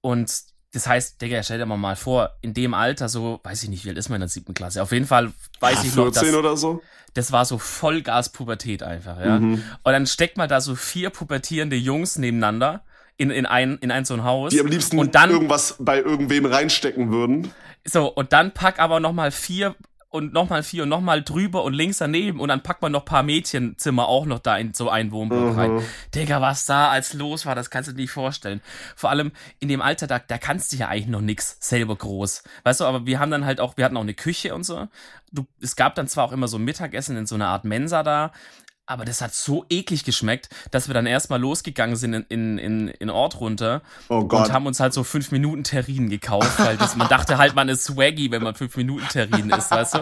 Speaker 2: und das heißt, Digga, stell dir mal mal vor, in dem Alter so, weiß ich nicht, wie alt ist man in der siebten Klasse? Auf jeden Fall weiß
Speaker 1: ja,
Speaker 2: ich noch,
Speaker 1: 14
Speaker 2: dass,
Speaker 1: oder so?
Speaker 2: das war so Vollgas-Pubertät einfach, ja.
Speaker 1: Mhm.
Speaker 2: Und dann steckt man da so vier pubertierende Jungs nebeneinander in, in, ein, in ein so ein Haus.
Speaker 1: Die am liebsten
Speaker 2: und dann,
Speaker 1: irgendwas bei irgendwem reinstecken würden.
Speaker 2: so, und dann pack aber nochmal vier und nochmal vier und nochmal drüber und links daneben und dann packt man noch paar Mädchenzimmer auch noch da in so einen Wohnblock
Speaker 1: Mhm.
Speaker 2: rein. Digga, was da als los war, das kannst du dir nicht vorstellen. Vor allem in dem Alter, da, da kannst du ja eigentlich noch nix selber groß. Weißt du, aber wir haben dann halt auch, wir hatten auch eine Küche und so. Du, es gab dann zwar auch immer so ein Mittagessen in so einer Art Mensa da, aber das hat so eklig geschmeckt, dass wir dann erstmal losgegangen sind in, in, in, in Ort runter
Speaker 1: Oh Gott.
Speaker 2: und haben uns halt so 5 Minuten Terrinen gekauft, weil das, man dachte halt, man ist swaggy, wenn man 5 Minuten Terrinen isst, weißt du?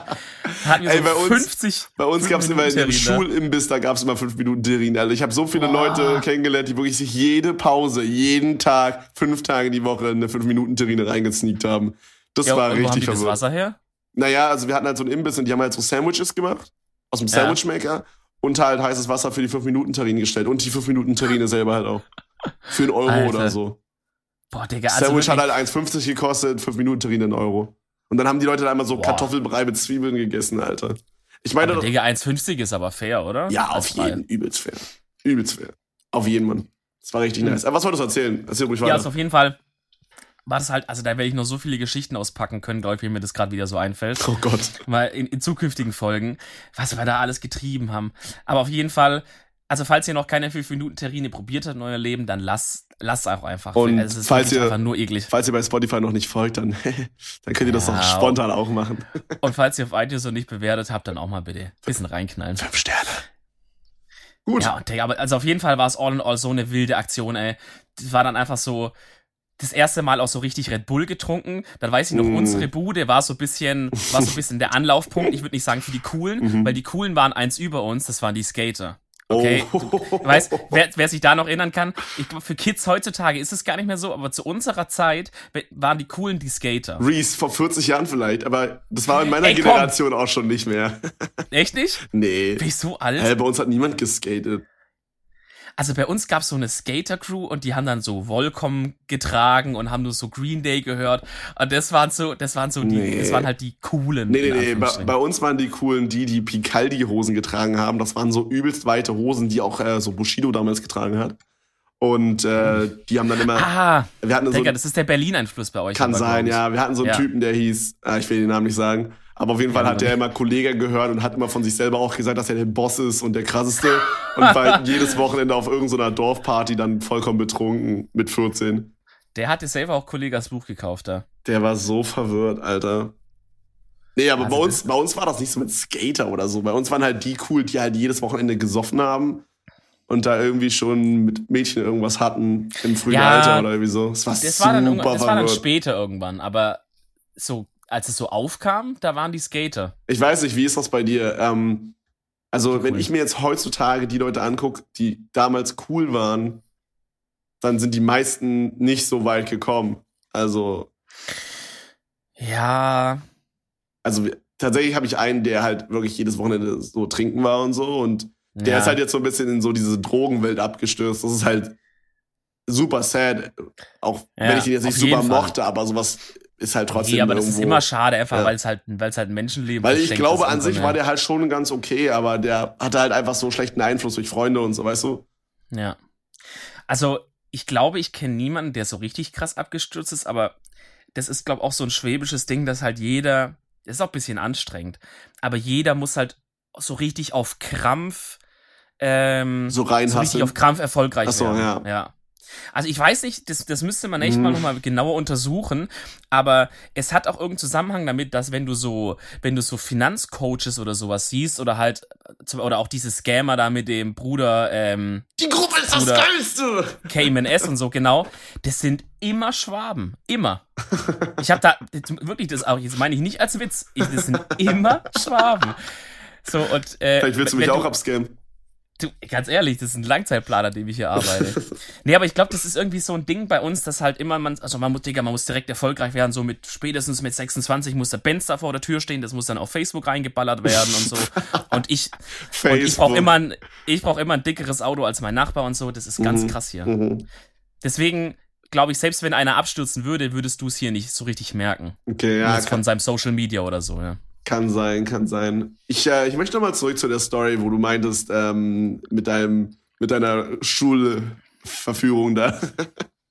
Speaker 2: Hatten wir
Speaker 1: Ey,
Speaker 2: so
Speaker 1: bei uns-
Speaker 2: 50
Speaker 1: Bei uns gab es immer im
Speaker 2: Fünf-Minuten-Terrine.
Speaker 1: Schulimbiss, da gab es immer fünf Minuten Terrin. Also ich habe so viele
Speaker 2: Boah.
Speaker 1: Leute kennengelernt, die wirklich sich jede Pause, jeden Tag, fünf Tage die Woche eine fünf Minuten Terrine reingesneakt haben. Das
Speaker 2: Ja,
Speaker 1: war
Speaker 2: und wo haben
Speaker 1: richtig
Speaker 2: die das. Wasser her?
Speaker 1: Naja, also wir hatten halt so einen Imbiss und die haben halt so Sandwiches gemacht aus dem
Speaker 2: Ja.
Speaker 1: Und halt heißes Wasser für die 5 Minuten Terrine gestellt und die 5 Minuten Terrine selber halt auch. Für einen Euro
Speaker 2: Alter.
Speaker 1: oder so.
Speaker 2: Boah, Digga, also
Speaker 1: Sandwich hat halt 1,50 gekostet, 5 Minuten Terrine einen Euro. Und dann haben die Leute da einmal so
Speaker 2: Boah.
Speaker 1: Kartoffelbrei mit Zwiebeln gegessen, Alter. Ich meine,
Speaker 2: aber Digga, 1,50 ist aber fair, oder?
Speaker 1: ja, auf
Speaker 2: Als
Speaker 1: jeden, übelst fair. Übelst fair. Auf jeden, Mann. Das war richtig
Speaker 2: Mhm.
Speaker 1: nice. Aber was wolltest du erzählen? Erzähl ruhig
Speaker 2: Ja,
Speaker 1: weiter.
Speaker 2: also auf jeden Fall war das halt, also da werde ich noch so viele Geschichten auspacken können, glaube ich, wie mir das gerade wieder so einfällt.
Speaker 1: oh Gott.
Speaker 2: mal in, in zukünftigen Folgen, was wir da alles getrieben haben. Aber auf jeden Fall, also falls ihr noch keine 5 Minuten Terrine probiert habt in euer Leben, dann lasst lasst auch einfach.
Speaker 1: Und
Speaker 2: es ist
Speaker 1: falls ihr-
Speaker 2: einfach nur eklig.
Speaker 1: Falls ihr bei Spotify noch nicht folgt, dann, dann könnt ihr das
Speaker 2: Ja,
Speaker 1: auch spontan auch machen.
Speaker 2: Und falls ihr auf iTunes noch nicht bewertet habt, dann auch mal bitte ein bisschen reinknallen.
Speaker 1: Fünf Sterne. Gut.
Speaker 2: Ja, aber also auf jeden Fall war es all in all so eine wilde Aktion, ey. Das war dann einfach so das erste Mal auch so richtig Red Bull getrunken. Dann weiß ich noch,
Speaker 1: Mm.
Speaker 2: unsere Bude war so ein bisschen, war so ein bisschen der Anlaufpunkt. Ich würde nicht sagen für die Coolen,
Speaker 1: Mhm.
Speaker 2: weil die Coolen waren eins über uns, das waren die Skater. Okay.
Speaker 1: Oh.
Speaker 2: Weißt, wer, wer sich da noch erinnern kann, ich glaube, für Kids heutzutage ist es gar nicht mehr so, aber zu unserer Zeit waren die Coolen die Skater.
Speaker 1: Reese, vor 40 Jahren vielleicht, aber das war in meiner
Speaker 2: Ey.
Speaker 1: Generation auch schon nicht mehr.
Speaker 2: Echt nicht?
Speaker 1: Nee.
Speaker 2: Bin ich so alt?
Speaker 1: Hä, bei uns hat niemand geskatet.
Speaker 2: Also bei uns gab's so eine Skater-Crew und die haben dann so Volcom getragen und haben nur so Green Day gehört. Und das waren so, das waren so die,
Speaker 1: Nee.
Speaker 2: das waren halt die coolen.
Speaker 1: Nee, nee, nee. Bei, bei uns waren die coolen, die, die Picaldi-Hosen getragen haben. Das waren so übelst weite Hosen, die auch äh, so Bushido damals getragen hat. Und äh, die haben dann immer.
Speaker 2: ah,
Speaker 1: wir hatten so.
Speaker 2: Digga, das ist der Berlin-Einfluss bei euch.
Speaker 1: Kann sein, ja. Wir hatten so einen
Speaker 2: Ja.
Speaker 1: Typen, der hieß, äh, ich will den Namen nicht sagen, aber auf jeden Fall hat der immer Kollege gehört und hat immer von sich selber auch gesagt, dass er der Boss ist und der krasseste. und war jedes Wochenende auf irgendeiner Dorfparty dann vollkommen betrunken mit 14.
Speaker 2: Der hatte selber auch Kollegas Buch gekauft da.
Speaker 1: Der war so verwirrt, Alter. Nee, aber
Speaker 2: Also
Speaker 1: bei, uns, bei uns war das nicht so mit Skater oder so. Bei uns waren halt die cool, die halt jedes Wochenende gesoffen haben und da irgendwie schon mit Mädchen irgendwas hatten im frühen
Speaker 2: Ja,
Speaker 1: Alter oder irgendwie so. Das war
Speaker 2: Das
Speaker 1: super
Speaker 2: war dann, das war dann später irgendwann, aber so, als es so aufkam, da waren die Skater.
Speaker 1: Ich weiß nicht, wie ist das bei dir? Ähm, also, wenn
Speaker 2: Cool.
Speaker 1: ich mir jetzt heutzutage die Leute angucke, die damals cool waren, dann sind die meisten nicht so weit gekommen. Also,
Speaker 2: Ja,
Speaker 1: also tatsächlich habe ich einen, der halt wirklich jedes Wochenende so trinken war und so. Und der
Speaker 2: ja.
Speaker 1: ist halt jetzt so ein bisschen in so diese Drogenwelt abgestürzt. Das ist halt super sad. Auch
Speaker 2: Ja,
Speaker 1: wenn ich den jetzt nicht super
Speaker 2: Fall.
Speaker 1: mochte, aber sowas ist halt trotzdem.
Speaker 2: Nee, aber das ist
Speaker 1: irgendwo-
Speaker 2: immer schade, einfach
Speaker 1: Ja.
Speaker 2: weil es halt, weil es halt Menschenleben
Speaker 1: Weil ich
Speaker 2: verschenkt
Speaker 1: glaube, an sich war der halt schon ganz okay, aber der hatte halt einfach so schlechten Einfluss durch Freunde und so, weißt du?
Speaker 2: Ja. Also, ich glaube, ich kenne niemanden, der so richtig krass abgestürzt ist, aber das ist, glaube ich, auch so ein schwäbisches Ding, dass halt jeder, das ist auch ein bisschen anstrengend, aber jeder muss halt so richtig auf Krampf, ähm,
Speaker 1: So
Speaker 2: so richtig auf Krampf erfolgreich
Speaker 1: Ach so,
Speaker 2: werden.
Speaker 1: ja.
Speaker 2: ja. Also ich weiß nicht, das, das müsste man echt
Speaker 1: Mhm.
Speaker 2: mal nochmal genauer untersuchen, aber es hat auch irgendeinen Zusammenhang damit, dass wenn du so, wenn du so Finanzcoaches oder sowas siehst oder halt, zum- oder auch diese Scammer da mit dem Bruder, ähm,
Speaker 1: Die Gruppe ist das
Speaker 2: Oder-
Speaker 1: Geilste!
Speaker 2: Cayman S und so, genau, das sind immer Schwaben. Immer. Ich habe da, das- wirklich, das auch, jetzt meine ich nicht als Witz, ich, das sind immer Schwaben. So, und, äh,
Speaker 1: Vielleicht willst du mich auch abscammen.
Speaker 2: Du, ganz ehrlich, das ist ein Langzeitplaner, dem ich hier arbeite. nee, aber ich glaube, das ist irgendwie so ein Ding bei uns, dass halt immer man, also man muss, Digga, man muss direkt erfolgreich werden, so mit, spätestens mit 26 muss der Benz da vor der Tür stehen, das muss dann auf Facebook reingeballert werden und so. Und ich, und ich brauche immer ein, ich brauche immer ein dickeres Auto als mein Nachbar und so, das ist ganz
Speaker 1: Mhm.
Speaker 2: krass hier.
Speaker 1: Mhm.
Speaker 2: Deswegen glaube ich, selbst wenn einer abstürzen würde, würdest du es hier nicht so richtig merken.
Speaker 1: Okay,
Speaker 2: Ja, von seinem Social Media oder so, ja.
Speaker 1: Kann sein, kann sein. Ich, äh, ich möchte nochmal zurück zu der Story, wo du meintest, ähm, mit deinem, mit deiner Schulverführung da.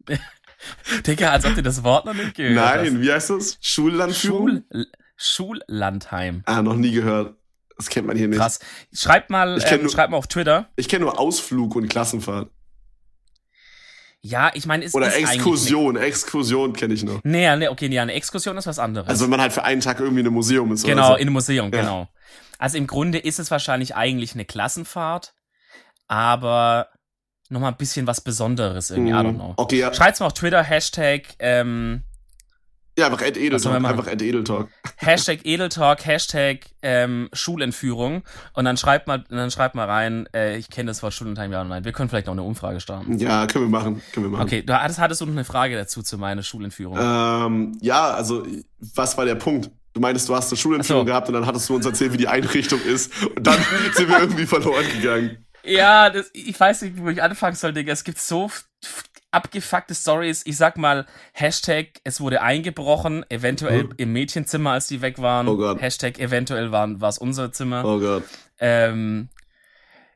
Speaker 2: Digga, als ob du das Wort noch nicht gehört hast.
Speaker 1: Nein, wie heißt das? Schullandführung?
Speaker 2: Schul, Schullandheim.
Speaker 1: Ah, noch nie gehört. Das kennt man hier nicht.
Speaker 2: Krass. Schreibt mal, ähm,
Speaker 1: nur-
Speaker 2: schreibt mal auf Twitter.
Speaker 1: Ich kenne nur Ausflug und Klassenfahrt.
Speaker 2: Ja, ich meine, es
Speaker 1: Oder
Speaker 2: ist
Speaker 1: Exkursion. Exkursion kenne ich noch.
Speaker 2: Nee, nee, okay, nee, eine Exkursion ist was anderes.
Speaker 1: Also wenn man halt für einen Tag irgendwie in einem Museum ist
Speaker 2: genau,
Speaker 1: oder
Speaker 2: in einem Museum,
Speaker 1: Ja.
Speaker 2: genau. Also im Grunde ist es wahrscheinlich eigentlich eine Klassenfahrt, aber nochmal ein bisschen was Besonderes
Speaker 1: so.
Speaker 2: irgendwie, I don't
Speaker 1: Mhm.
Speaker 2: know.
Speaker 1: Okay, ja.
Speaker 2: Schreibt's mal auf Twitter, Hashtag, ähm,
Speaker 1: ja, einfach Ed Edeltalk. Einfach Ed Edeltalk.
Speaker 2: Hashtag Edeltalk, Hashtag ähm, Schulentführung und dann schreibt mal, dann schreibt mal rein, äh, ich kenne das Wort Schulentime, ja nein. Wir können vielleicht noch eine Umfrage starten.
Speaker 1: Ja, können wir machen. Können wir machen.
Speaker 2: Okay, du hattest, hattest du noch eine Frage dazu zu meiner Schulentführung?
Speaker 1: Ähm, ja, also, was war der Punkt? Du meintest, du hast eine Schulentführung
Speaker 2: so.
Speaker 1: gehabt und dann hattest du uns erzählt, wie die Einrichtung ist. Und dann sind wir irgendwie verloren gegangen.
Speaker 2: Ja, das, ich weiß nicht, wo ich anfangen soll, Digga. Es gibt so abgefuckte Stories. Ich sag mal, Hashtag, es wurde eingebrochen, eventuell
Speaker 1: Hm.
Speaker 2: im Mädchenzimmer, als die weg waren.
Speaker 1: Oh Gott.
Speaker 2: Hashtag, eventuell war es unser Zimmer.
Speaker 1: Oh Gott.
Speaker 2: Ähm,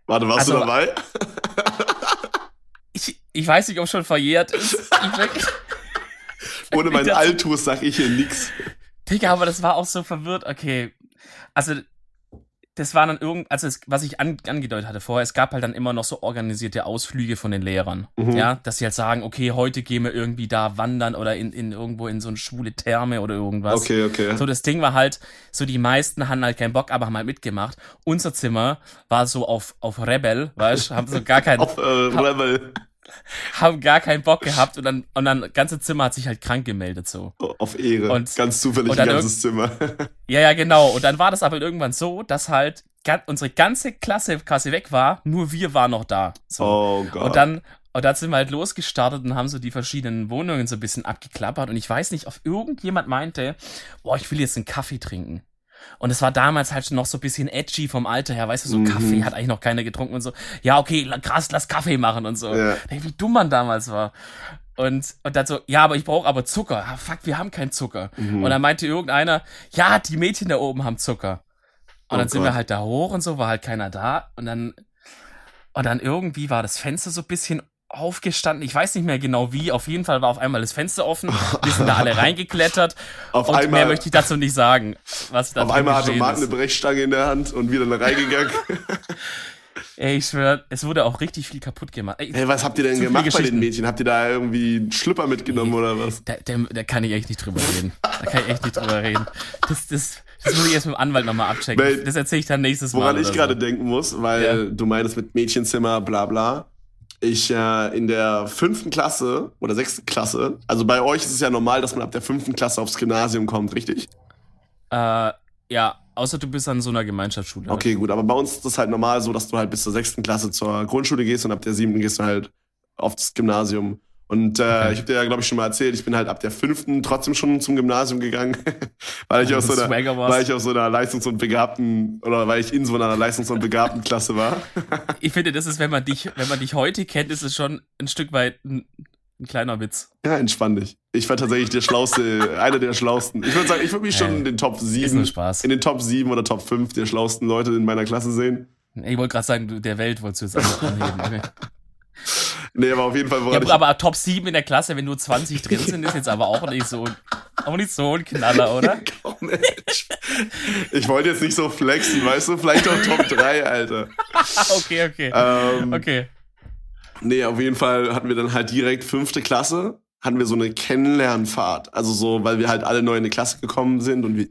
Speaker 1: Warte, warst
Speaker 2: Also-
Speaker 1: du dabei?
Speaker 2: ich, ich weiß nicht, ob schon verjährt ist.
Speaker 1: Ohne mein Altus sag ich hier nix.
Speaker 2: Digga, aber das war auch so verwirrt. Okay, also das war dann irgend, also es, was ich an, angedeutet hatte vorher, es gab halt dann immer noch so organisierte Ausflüge von den Lehrern.
Speaker 1: Mhm.
Speaker 2: Ja, dass sie halt sagen, okay, heute gehen wir irgendwie da wandern oder in, in irgendwo in so eine schwule Therme oder irgendwas.
Speaker 1: Okay, okay.
Speaker 2: So, das Ding war halt, so die meisten hatten halt keinen Bock, aber haben halt mitgemacht. Unser Zimmer war so auf, auf Rebel, weißt haben so gar keinen,
Speaker 1: Auf äh, Rebel.
Speaker 2: haben gar keinen Bock gehabt und dann, und dann, das ganze Zimmer hat sich halt krank gemeldet, so.
Speaker 1: Auf Ehre.
Speaker 2: Und-
Speaker 1: Ganz zufällig
Speaker 2: und
Speaker 1: ein ganzes Zimmer.
Speaker 2: Ja, ja, genau. Und dann war das aber irgendwann so, dass halt unsere ganze Klasse quasi weg war, nur wir waren noch da. So.
Speaker 1: Oh Gott.
Speaker 2: Und dann, und dann sind wir halt losgestartet und haben so die verschiedenen Wohnungen so ein bisschen abgeklappert. Und ich weiß nicht, ob irgendjemand meinte, boah, ich will jetzt einen Kaffee trinken. Und es war damals halt schon noch so ein bisschen edgy vom Alter her, weißt du, so
Speaker 1: Mhm.
Speaker 2: Kaffee hat eigentlich noch keiner getrunken und so. Ja, okay, krass, lass Kaffee machen und so.
Speaker 1: Ja.
Speaker 2: Wie dumm man damals war. Und, und dann so, ja, aber ich brauche aber Zucker. Ah, fuck, wir haben keinen Zucker.
Speaker 1: Mhm.
Speaker 2: Und dann meinte irgendeiner, ja, die Mädchen da oben haben Zucker. Und
Speaker 1: Oh
Speaker 2: dann sind
Speaker 1: Gott.
Speaker 2: wir halt da hoch und so, war halt keiner da. Und dann, und dann irgendwie war das Fenster so ein bisschen aufgestanden. Ich weiß nicht mehr genau wie. Auf jeden Fall war auf einmal das Fenster offen. Wir sind da alle reingeklettert.
Speaker 1: Auf
Speaker 2: und
Speaker 1: einmal-
Speaker 2: mehr möchte ich dazu nicht sagen. Was da
Speaker 1: Auf einmal hatte Marc eine. Brechstange in der Hand und wieder reingegangen.
Speaker 2: Ey, ich schwör, es wurde auch richtig viel kaputt gemacht. Ey,
Speaker 1: hey, was habt ihr denn gemacht bei den. Mädchen? Habt ihr da irgendwie einen Schlüpper mitgenommen oder was?
Speaker 2: Da, da, da kann ich echt nicht drüber reden. Da kann ich echt nicht drüber reden. Das, das, das muss ich erst mit dem Anwalt nochmal abchecken.
Speaker 1: Weil-
Speaker 2: das erzähle ich dann nächstes Mal.
Speaker 1: Woran ich gerade
Speaker 2: so.
Speaker 1: denken muss, weil
Speaker 2: Ja.
Speaker 1: du meinst mit Mädchenzimmer, bla bla. Ich äh, in der fünften Klasse oder sechsten Klasse, also bei euch ist es ja normal, dass man ab der fünften Klasse aufs Gymnasium kommt, richtig?
Speaker 2: Äh, ja, außer du bist an so einer Gemeinschaftsschule.
Speaker 1: Okay, gut, aber bei uns ist das halt normal so, dass du halt bis zur sechsten Klasse zur Grundschule gehst und ab der siebten gehst du halt aufs Gymnasium. Und äh,
Speaker 2: Okay.
Speaker 1: ich habe dir ja, glaube ich, schon mal erzählt, ich bin halt ab der fünften trotzdem schon zum Gymnasium gegangen, weil ich, aus so einer, weil ich auf so einer Leistungs- und Begabten oder weil ich in so einer Leistungs- und Begabten Klasse war.
Speaker 2: Ich finde, das ist, wenn man dich, wenn man dich heute kennt, ist es schon ein Stück weit ein, ein kleiner Witz.
Speaker 1: Ja, entspann dich. Ich war tatsächlich der schlauste, einer der schlausten. Ich würde sagen, ich würde mich schon
Speaker 2: Hey,
Speaker 1: in den Top
Speaker 2: Ist nur
Speaker 1: 7,
Speaker 2: Spaß.
Speaker 1: in den Top 7 oder Top 5 der schlausten Leute in meiner Klasse sehen.
Speaker 2: Ich wollte gerade sagen, der Welt wolltest du jetzt einfach anheben. Okay.
Speaker 1: Nee, aber auf jeden Fall
Speaker 2: Ja, aber Top 7 in der Klasse, wenn nur 20 drin sind, ist jetzt aber auch nicht so, auch nicht so ein Knaller, oder?
Speaker 1: Ich wollte jetzt nicht so flexen, weißt du? Vielleicht auch Top 3, Alter.
Speaker 2: okay, okay.
Speaker 1: Ähm,
Speaker 2: Okay.
Speaker 1: Nee, auf jeden Fall hatten wir dann halt direkt fünfte Klasse, hatten wir so eine Kennenlernfahrt. Also so, weil wir halt alle neu in die Klasse gekommen sind und wir,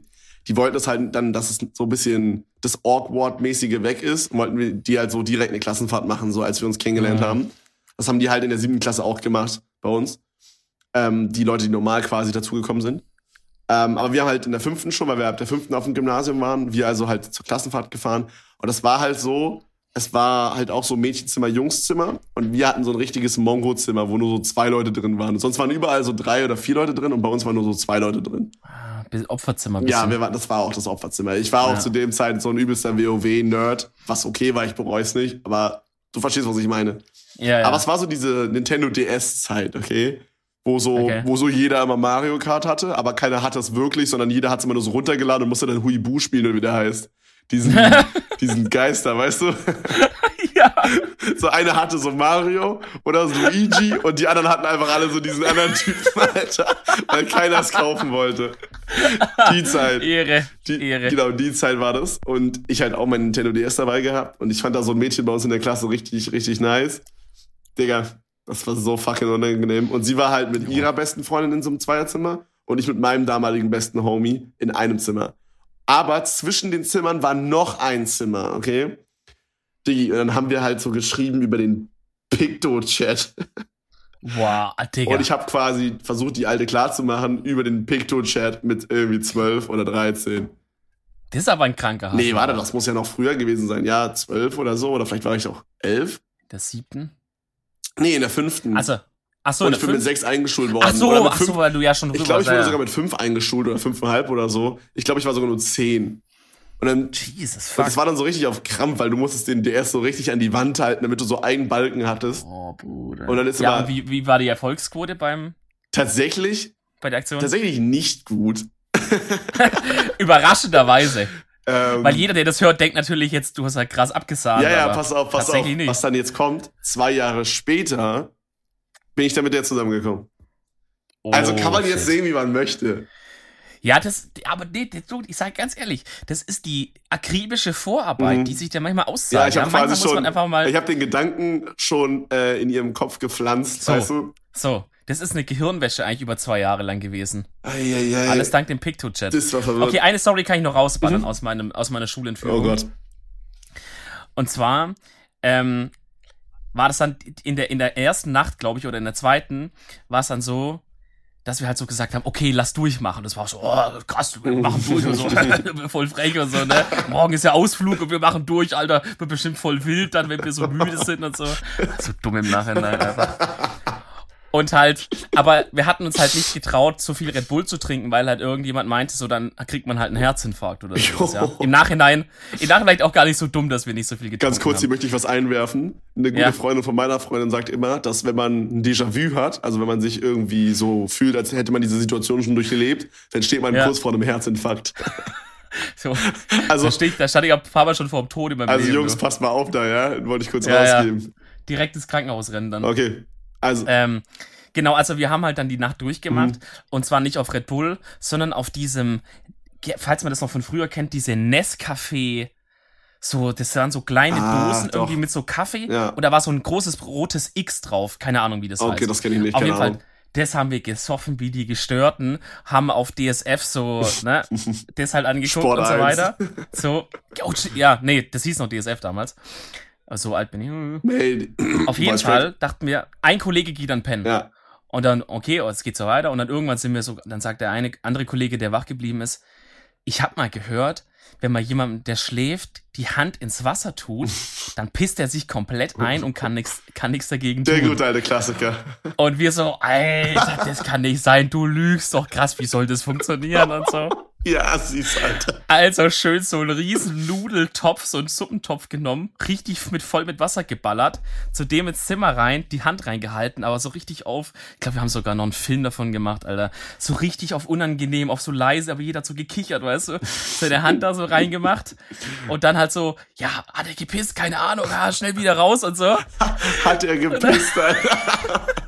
Speaker 1: die wollten das halt dann, dass es so ein bisschen das Awkward-mäßige weg ist, wollten wir die halt so direkt eine Klassenfahrt machen, so als wir uns kennengelernt
Speaker 2: Mhm.
Speaker 1: haben. Das haben die halt in der siebten Klasse auch gemacht bei uns. Ähm, die Leute, die normal quasi dazugekommen sind. Ähm, aber wir haben halt in der fünften schon, weil wir ab der fünften auf dem Gymnasium waren, wir also halt zur Klassenfahrt gefahren. Und das war halt so, es war halt auch so Mädchenzimmer, Jungszimmer. Und wir hatten so ein richtiges Mongo-Zimmer, wo nur so zwei Leute drin waren. Sonst waren überall so drei oder vier Leute drin und bei uns waren nur so zwei Leute drin.
Speaker 2: Ah, Opferzimmer. Bisschen.
Speaker 1: Ja, wir waren, das war auch das Opferzimmer. Ich war auch
Speaker 2: Ja.
Speaker 1: zu dem Zeit so ein übelster WoW-Nerd, was okay war, ich bereue es nicht, aber du verstehst, was ich meine.
Speaker 2: Ja, ja.
Speaker 1: Aber es war so diese Nintendo DS-Zeit, okay? Wo so,
Speaker 2: Okay.
Speaker 1: wo so jeder immer Mario Kart hatte, aber keiner hat das wirklich, sondern jeder hat es immer nur so runtergeladen und musste dann Huibu spielen, oder wie der heißt. Diesen, diesen Geister, weißt du?
Speaker 2: ja.
Speaker 1: So einer hatte so Mario oder so Luigi und die anderen hatten einfach alle so diesen anderen Typen, Alter, weil keiner es kaufen wollte. Die Zeit.
Speaker 2: Ehre.
Speaker 1: Die,
Speaker 2: Ehre.
Speaker 1: Genau, die Zeit war das. Und ich halt auch mein Nintendo DS dabei gehabt. Und ich fand da so ein Mädchen bei uns in der Klasse richtig, richtig nice. Digga, das war so fucking unangenehm. Und sie war halt mit ihrer besten Freundin in so einem Zweierzimmer und ich mit meinem damaligen besten Homie in einem Zimmer. Aber zwischen den Zimmern war noch ein Zimmer, okay? Diggi, und dann haben wir halt so geschrieben über den Picto-Chat.
Speaker 2: Wow, Digga.
Speaker 1: Und ich habe quasi versucht, die alte klarzumachen über den Picto-Chat mit irgendwie 12 oder 13.
Speaker 2: das ist aber ein kranker Hass.
Speaker 1: Nee, warte, das muss ja noch früher gewesen sein. Ja, zwölf oder so. Oder vielleicht war ich auch elf.
Speaker 2: Der siebten?
Speaker 1: Nee, in der fünften.
Speaker 2: Also, ach so,
Speaker 1: und ich bin mit
Speaker 2: fünften?
Speaker 1: sechs eingeschult worden.
Speaker 2: Ach so,
Speaker 1: oder mit
Speaker 2: ach
Speaker 1: fünf,
Speaker 2: so, weil du ja schon
Speaker 1: ich
Speaker 2: drüber
Speaker 1: glaube, ich wurde
Speaker 2: warst,
Speaker 1: sogar mit fünf eingeschult oder fünfeinhalb oder so. Ich glaube, ich war sogar nur zehn. Und dann,
Speaker 2: Jesus, fuck.
Speaker 1: das war dann so richtig auf Krampf, weil du musstest den DS so richtig an die Wand halten, damit du so einen Balken hattest.
Speaker 2: oh, Bruder.
Speaker 1: Und dann ist
Speaker 2: ja,
Speaker 1: aber-
Speaker 2: wie, wie war die Erfolgsquote beim,
Speaker 1: Tatsächlich,
Speaker 2: bei der Aktion?
Speaker 1: tatsächlich nicht gut.
Speaker 2: Überraschenderweise.
Speaker 1: Ähm,
Speaker 2: Weil jeder, der das hört, denkt natürlich jetzt, du hast halt krass abgesahnt.
Speaker 1: ja, ja, pass auf, pass auf,
Speaker 2: nicht.
Speaker 1: was dann jetzt kommt. Zwei Jahre später bin ich dann mit der zusammengekommen. Also
Speaker 2: Oh,
Speaker 1: kann man jetzt
Speaker 2: shit.
Speaker 1: sehen, wie man möchte.
Speaker 2: Ja, das, aber nee, das, ich sage ganz ehrlich, das ist die akribische Vorarbeit,
Speaker 1: Mhm.
Speaker 2: die sich da manchmal auszahlt.
Speaker 1: Ja, ich habe
Speaker 2: manchmal
Speaker 1: quasi schon, ich habe den Gedanken schon äh, in ihrem Kopf gepflanzt,
Speaker 2: So.
Speaker 1: weißt du?
Speaker 2: so, das ist eine Gehirnwäsche eigentlich über zwei Jahre lang gewesen.
Speaker 1: Eieiei.
Speaker 2: Alles dank dem Picto-Chat.
Speaker 1: das war verwirrt.
Speaker 2: Okay, eine Story kann ich noch rausballern
Speaker 1: Mhm.
Speaker 2: aus, meinem, aus meiner Schulentführung.
Speaker 1: oh Gott.
Speaker 2: Und zwar ähm, war das dann in der, in der ersten Nacht, glaube ich, oder in der zweiten, war es dann so, dass wir halt so gesagt haben, okay, lass durchmachen. Das war auch so, oh, krass, wir machen durch und so, voll frech und so, ne? Morgen ist ja Ausflug und wir machen durch, Alter, wird bestimmt voll wild dann, wenn wir so müde sind und so. So dumm im Nachhinein einfach. Und halt, aber wir hatten uns halt nicht getraut, so viel Red Bull zu trinken, weil halt irgendjemand meinte, so dann kriegt man halt einen Herzinfarkt oder so. Ja. Im Nachhinein, im Nachhinein auch gar nicht so dumm, dass wir nicht so viel getrunken
Speaker 1: Ganz kurz, hier
Speaker 2: haben.
Speaker 1: möchte ich was einwerfen. Eine gute
Speaker 2: Ja.
Speaker 1: Freundin von meiner Freundin sagt immer, dass wenn man ein Déjà-vu hat, also wenn man sich irgendwie so fühlt, als hätte man diese Situation schon durchlebt, dann steht man
Speaker 2: Ja.
Speaker 1: kurz vor einem Herzinfarkt.
Speaker 2: So,
Speaker 1: Also,
Speaker 2: da, stehe ich, da stand ich ein paar Mal schon vor dem Tod in meinem
Speaker 1: also
Speaker 2: Leben.
Speaker 1: Jungs,
Speaker 2: du.
Speaker 1: passt mal auf da, ja? Wollte ich kurz rausgeben.
Speaker 2: Direkt ins Krankenhaus rennen dann.
Speaker 1: Okay. Also,
Speaker 2: Ähm, genau, also wir haben halt dann die Nacht durchgemacht
Speaker 1: Mhm.
Speaker 2: und zwar nicht auf Red Bull, sondern auf diesem, falls man das noch von früher kennt, diese Nescafé. So, das waren so kleine
Speaker 1: Ah,
Speaker 2: Dosen
Speaker 1: doch.
Speaker 2: irgendwie mit so Kaffee
Speaker 1: Ja.
Speaker 2: und da war so ein großes rotes X drauf. Keine Ahnung, wie das
Speaker 1: okay,
Speaker 2: heißt.
Speaker 1: das kenne ich nicht,
Speaker 2: Auf jeden Fall,
Speaker 1: Ahnung.
Speaker 2: das haben wir gesoffen wie die Gestörten, haben auf DSF so, ne, das halt angeguckt
Speaker 1: Sport
Speaker 2: und so
Speaker 1: 1.
Speaker 2: weiter. So, oh, ja, nee, das hieß noch DSF damals. Also so alt bin ich.
Speaker 1: Nee,
Speaker 2: Auf jeden Fall dachten wir, ein Kollege geht dann pennen.
Speaker 1: ja.
Speaker 2: Und dann, okay, oh, es geht so weiter. Und dann irgendwann sind wir so, dann sagt der eine andere Kollege, der wach geblieben ist, ich habe mal gehört, wenn man jemandem, der schläft, die Hand ins Wasser tut, dann pisst er sich komplett ein und kann nichts kann nix dagegen
Speaker 1: Der
Speaker 2: tun.
Speaker 1: gute alte Klassiker.
Speaker 2: Und wir so, Alter, das kann nicht sein, du lügst doch krass, wie soll das funktionieren und so.
Speaker 1: Ja, süß, Alter.
Speaker 2: Also schön so einen riesen Nudeltopf, so einen Suppentopf genommen, richtig mit voll mit Wasser geballert, zudem ins Zimmer rein, die Hand reingehalten, aber so richtig auf, ich glaube, wir haben sogar noch einen Film davon gemacht, Alter. So richtig auf unangenehm, auf so leise, aber jeder hat so gekichert, weißt du? Seine Hand da so reingemacht und dann halt so, ja, hat er gepisst, keine Ahnung, ah, schnell wieder raus und so.
Speaker 1: Hat er gepisst, Alter.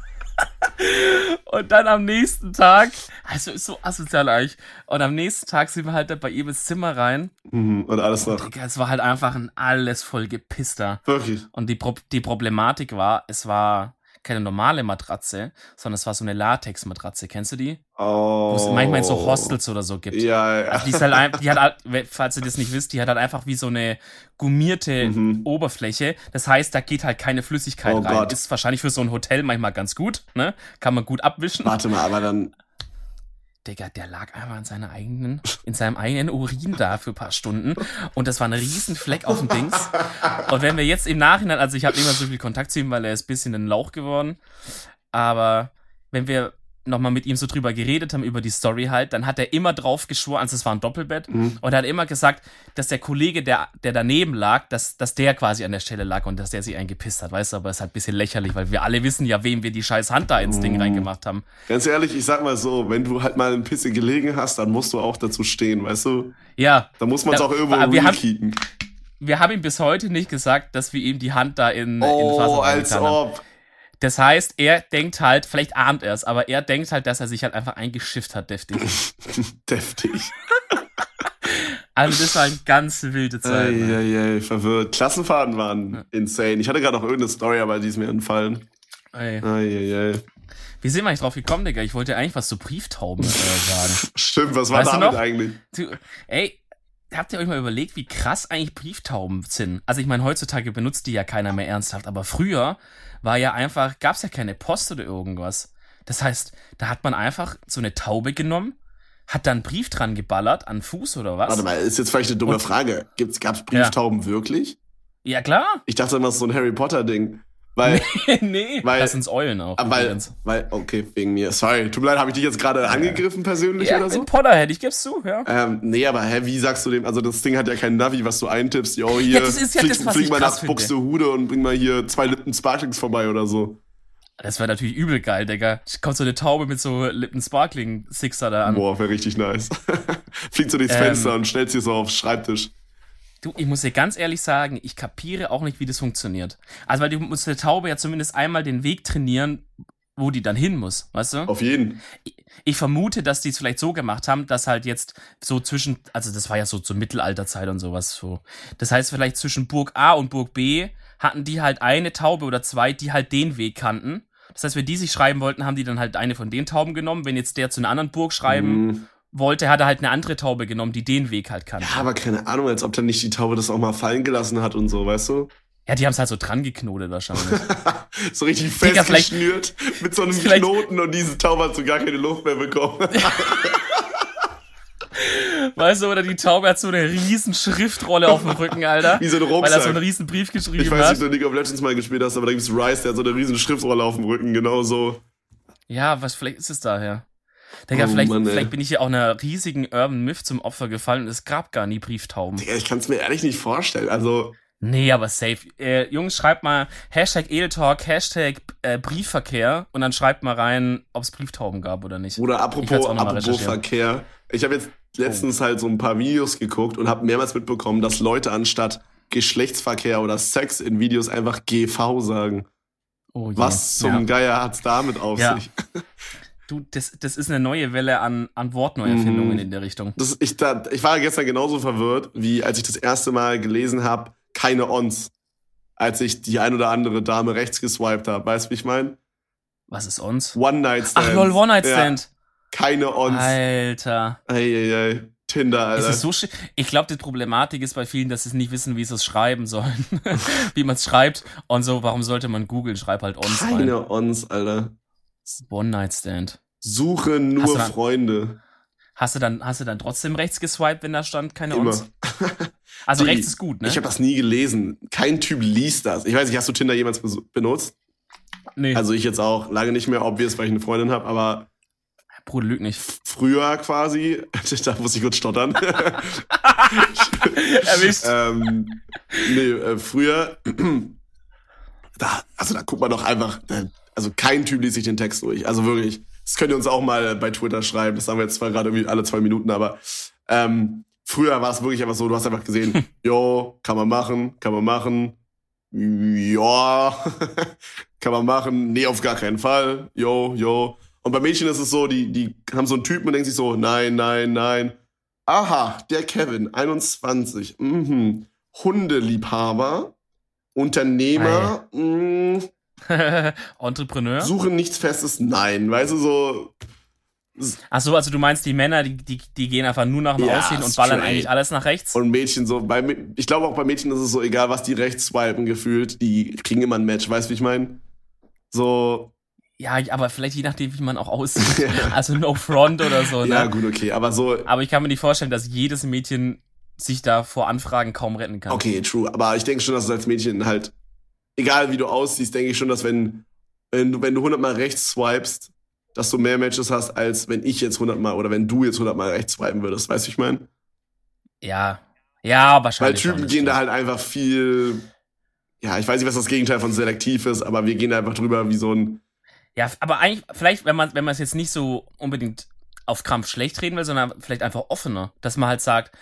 Speaker 2: Und dann am nächsten Tag, also ist so asozial eigentlich. Und am nächsten Tag sind wir halt da bei ihm ins Zimmer rein.
Speaker 1: Mhm, Und alles noch.
Speaker 2: Digga, es war halt einfach ein alles voll gepisster.
Speaker 1: Wirklich.
Speaker 2: Und die, Pro die Problematik war, es war keine normale Matratze, sondern es war so eine Latex-Matratze. Kennst du die? Wo
Speaker 1: Oh.
Speaker 2: es manchmal in so Hostels oder so gibt.
Speaker 1: Ja, ja.
Speaker 2: Also die ist halt, ein- die hat halt, falls ihr das nicht wisst, die hat halt einfach wie so eine gummierte
Speaker 1: Mhm.
Speaker 2: Oberfläche. Das heißt, da geht halt keine Flüssigkeit
Speaker 1: Oh
Speaker 2: rein.
Speaker 1: Gott.
Speaker 2: Ist wahrscheinlich für so ein Hotel manchmal ganz gut, ne? Kann man gut abwischen.
Speaker 1: Warte mal, aber dann.
Speaker 2: Digga, der lag einfach in seiner eigenen, in seinem eigenen Urin da für ein paar Stunden. Und das war ein riesen Fleck auf dem Dings. Und wenn wir jetzt im Nachhinein, also ich habe nicht mehr so viel Kontakt zu ihm, weil er ist ein bisschen ein Lauch geworden. Aber wenn wir nochmal mit ihm so drüber geredet haben, über die Story halt, dann hat er immer drauf geschworen, also es war ein Doppelbett,
Speaker 1: Mhm.
Speaker 2: und er hat immer gesagt, dass der Kollege, der, der daneben lag, dass, dass der quasi an der Stelle lag und dass der sich eingepisst hat, weißt du, aber es ist halt ein bisschen lächerlich, weil wir alle wissen ja, wem wir die scheiß Hand da ins Ding
Speaker 1: Mhm.
Speaker 2: reingemacht haben.
Speaker 1: Ganz ehrlich, ich sag mal so, wenn du halt mal in Pisse gelegen hast, dann musst du auch dazu stehen, weißt du?
Speaker 2: Ja,
Speaker 1: Da muss man es auch irgendwo
Speaker 2: wir haben- wir haben ihm bis heute nicht gesagt, dass wir ihm die Hand da in, in das
Speaker 1: Oh, als
Speaker 2: haben. Das heißt, er denkt halt, vielleicht ahnt er es, aber er denkt halt, dass er sich halt einfach eingeschifft hat, deftig.
Speaker 1: Deftig.
Speaker 2: Also das war eine ganz wilde Zeit. ne?
Speaker 1: Eieiei, verwirrt. Klassenfahrten waren insane. Ich hatte gerade noch irgendeine Story, aber die ist mir entfallen.
Speaker 2: Ey.
Speaker 1: Eieiei.
Speaker 2: Wie sind wir eigentlich drauf gekommen, Digga? Ich wollte eigentlich was zu Brieftauben äh, sagen.
Speaker 1: Stimmt, was war
Speaker 2: Weißt
Speaker 1: damit eigentlich?
Speaker 2: Du, ey, habt ihr euch mal überlegt, wie krass eigentlich Brieftauben sind? Also ich meine, heutzutage benutzt die ja keiner mehr ernsthaft, aber früher war ja einfach, gab's ja keine Post oder irgendwas. Das heißt, da hat man einfach so eine Taube genommen, hat dann einen Brief dran geballert, an Fuß oder was?
Speaker 1: Warte mal, ist jetzt vielleicht eine dumme
Speaker 2: Und-
Speaker 1: Frage. Gibt's, gab's Brieftauben wirklich?
Speaker 2: Ja, klar.
Speaker 1: Ich dachte immer, das ist so ein Harry Potter-Ding. Weil,
Speaker 2: nee,
Speaker 1: Weil-
Speaker 2: das sind Eulen auch.
Speaker 1: Ah, weil,
Speaker 2: übrigens.
Speaker 1: weil, okay, wegen mir. Sorry, tut mir leid, habe ich dich jetzt gerade angegriffen persönlich
Speaker 2: ja,
Speaker 1: oder so?
Speaker 2: in Potterhead, ich geb's zu, ja.
Speaker 1: Ähm, nee, aber hä, wie sagst du dem? Also das Ding hat ja kein Navi, was du eintippst. Jo, hier,
Speaker 2: Ja, das ist ja
Speaker 1: flieg,
Speaker 2: das, was
Speaker 1: flieg
Speaker 2: ich
Speaker 1: mal nach. Buxtehude und bring mal hier zwei Lippen Sparklings vorbei oder so.
Speaker 2: Das wäre natürlich übel geil, Digga. Kommt so eine Taube mit so Lippen Sparkling Sixer da an.
Speaker 1: Boah, wäre richtig nice. Fliegt so durchs
Speaker 2: Ähm.
Speaker 1: Fenster und stellt sie so aufs Schreibtisch.
Speaker 2: Du, ich muss dir ganz ehrlich sagen, ich kapiere auch nicht, wie das funktioniert. Also, weil du musst der Taube ja zumindest einmal den Weg trainieren, wo die dann hin muss, weißt du?
Speaker 1: Auf jeden.
Speaker 2: Ich, ich vermute, dass die es vielleicht so gemacht haben, dass halt jetzt so zwischen, also das war ja so zur Mittelalterzeit und sowas so. Das heißt, vielleicht zwischen Burg A und Burg B hatten die halt eine Taube oder zwei, die halt den Weg kannten. Das heißt, wenn die sich schreiben wollten, haben die dann halt eine von den Tauben genommen. Wenn jetzt der zu einer anderen Burg schreiben
Speaker 1: Mhm.
Speaker 2: Wollte, hat er halt eine andere Taube genommen, die den Weg halt kannte.
Speaker 1: Ja, aber keine Ahnung, als ob dann nicht die Taube das auch mal fallen gelassen hat und so, weißt du?
Speaker 2: Ja, die haben es halt so dran geknotet wahrscheinlich.
Speaker 1: so richtig festgeschnürt mit so einem Knoten und diese Taube hat so gar keine Luft mehr bekommen.
Speaker 2: weißt du, oder die Taube hat so eine riesen Schriftrolle auf dem Rücken, Alter.
Speaker 1: Wie so ein
Speaker 2: Weil er
Speaker 1: Rucksack.
Speaker 2: so einen riesen Brief
Speaker 1: Ich
Speaker 2: geschrieben
Speaker 1: weiß
Speaker 2: hat.
Speaker 1: nicht, ob du League of Legends mal gespielt hast, aber da gibt's Rice, der hat so eine riesen Schriftrolle auf dem Rücken, genau so.
Speaker 2: Ja, was, vielleicht ist es daher. Digga,
Speaker 1: Oh
Speaker 2: vielleicht,
Speaker 1: Mann,
Speaker 2: vielleicht bin ich hier auch einer riesigen Urban Myth zum Opfer gefallen und es gab gar nie Brieftauben.
Speaker 1: Digga, ich kann es mir ehrlich nicht vorstellen. Also,
Speaker 2: Nee, aber safe. Äh, Jungs, schreibt mal Hashtag Edeltalk, Hashtag äh, Briefverkehr und dann schreibt mal rein, ob es Brieftauben gab oder nicht. Ich
Speaker 1: apropos, apropos. Verkehr. Ich habe jetzt letztens halt so ein paar Videos geguckt und habe mehrmals mitbekommen, dass Leute anstatt Geschlechtsverkehr oder Sex in Videos einfach GV sagen.
Speaker 2: Oh.
Speaker 1: Was zum
Speaker 2: ja.
Speaker 1: Geier hat's damit auf
Speaker 2: Ja.
Speaker 1: sich?
Speaker 2: Du, das, das ist eine neue Welle an, an Wortneuerfindungen
Speaker 1: Mhm.
Speaker 2: in der Richtung.
Speaker 1: Das, ich, da, ich war gestern genauso verwirrt, wie als ich das erste Mal gelesen habe, keine Ons. Als ich die ein oder andere Dame rechts geswiped habe. Weißt du, wie ich meine?
Speaker 2: Was ist uns?
Speaker 1: One-Night-Stand.
Speaker 2: Ach lol, One-Night
Speaker 1: Ja,
Speaker 2: Stand.
Speaker 1: keine Ons.
Speaker 2: Alter.
Speaker 1: Eieiei. Tinder,
Speaker 2: Ist
Speaker 1: Alter.
Speaker 2: es so ich glaube, die Problematik ist bei vielen, dass sie nicht wissen, wie sie es schreiben sollen. wie man es schreibt. Und so, warum sollte man googeln? Schreib halt ons rein.
Speaker 1: keine Ons, Alter.
Speaker 2: One-Night-Stand.
Speaker 1: Suche
Speaker 2: Hast
Speaker 1: nur
Speaker 2: du dann-
Speaker 1: Freunde.
Speaker 2: Hast du dann, hast du dann trotzdem rechts geswiped, wenn da stand, keine
Speaker 1: Immer.
Speaker 2: ons? Also
Speaker 1: Die-
Speaker 2: rechts ist gut, ne?
Speaker 1: Ich habe das nie gelesen. Kein Typ liest das. Ich weiß nicht, hast du Tinder jemals benutzt?
Speaker 2: nee,
Speaker 1: Also ich jetzt auch lange nicht mehr, obvious, weil ich eine Freundin habe, aber
Speaker 2: Bruder, lüg nicht.
Speaker 1: früher quasi, da muss ich kurz stottern.
Speaker 2: Erwischt.
Speaker 1: ähm, nee, äh, früher, da, also da guckt man doch einfach, da, also kein Typ liest sich den Text durch. Also wirklich, das könnt ihr uns auch mal bei Twitter schreiben. Das sagen wir jetzt zwar gerade irgendwie alle zwei Minuten, aber ähm, früher war es wirklich einfach so, du hast einfach gesehen, jo, kann man machen, kann man machen, ja, kann man machen, nee, auf gar keinen Fall, jo, jo. Und bei Mädchen ist es so, die, die haben so einen Typen und denken sich so, nein, nein, nein. Aha, der Kevin, 21, mhm. Hundeliebhaber, Unternehmer, mh,
Speaker 2: Entrepreneur?
Speaker 1: suchen nichts Festes, nein. Weißt du, so,
Speaker 2: Ach so, also du meinst, die Männer, die, die, die gehen einfach nur nach dem
Speaker 1: Ja,
Speaker 2: Aussehen und ballern
Speaker 1: straight.
Speaker 2: eigentlich alles nach rechts?
Speaker 1: und Mädchen so, bei, ich glaube auch bei Mädchen ist es so, egal was die rechts swipen gefühlt, die kriegen immer ein Match, weißt du, wie ich meine? So,
Speaker 2: Ja, aber vielleicht je nachdem, wie man auch aussieht. Also no front oder so, ne?
Speaker 1: ja gut, okay, aber so,
Speaker 2: Aber ich kann mir nicht vorstellen, dass jedes Mädchen sich da vor Anfragen kaum retten kann.
Speaker 1: okay, true, aber ich denke schon, dass es als Mädchen halt, egal wie du aussiehst, denke ich schon, dass wenn, wenn du, wenn du 100 Mal rechts swipest, dass du mehr Matches hast, als wenn ich jetzt 100 Mal oder wenn du jetzt 100 Mal rechts swipen würdest, weißt du, ich meine?
Speaker 2: Ja. Ja,
Speaker 1: Weil
Speaker 2: wahrscheinlich.
Speaker 1: Typen
Speaker 2: schon, das
Speaker 1: gehen da halt einfach viel, ja, ich weiß nicht, was das Gegenteil von selektiv ist, aber wir gehen da einfach drüber wie so ein,
Speaker 2: Ja, aber eigentlich, vielleicht, wenn man wenn man es jetzt nicht so unbedingt auf Krampf schlecht reden will, sondern vielleicht einfach offener, dass man halt sagt,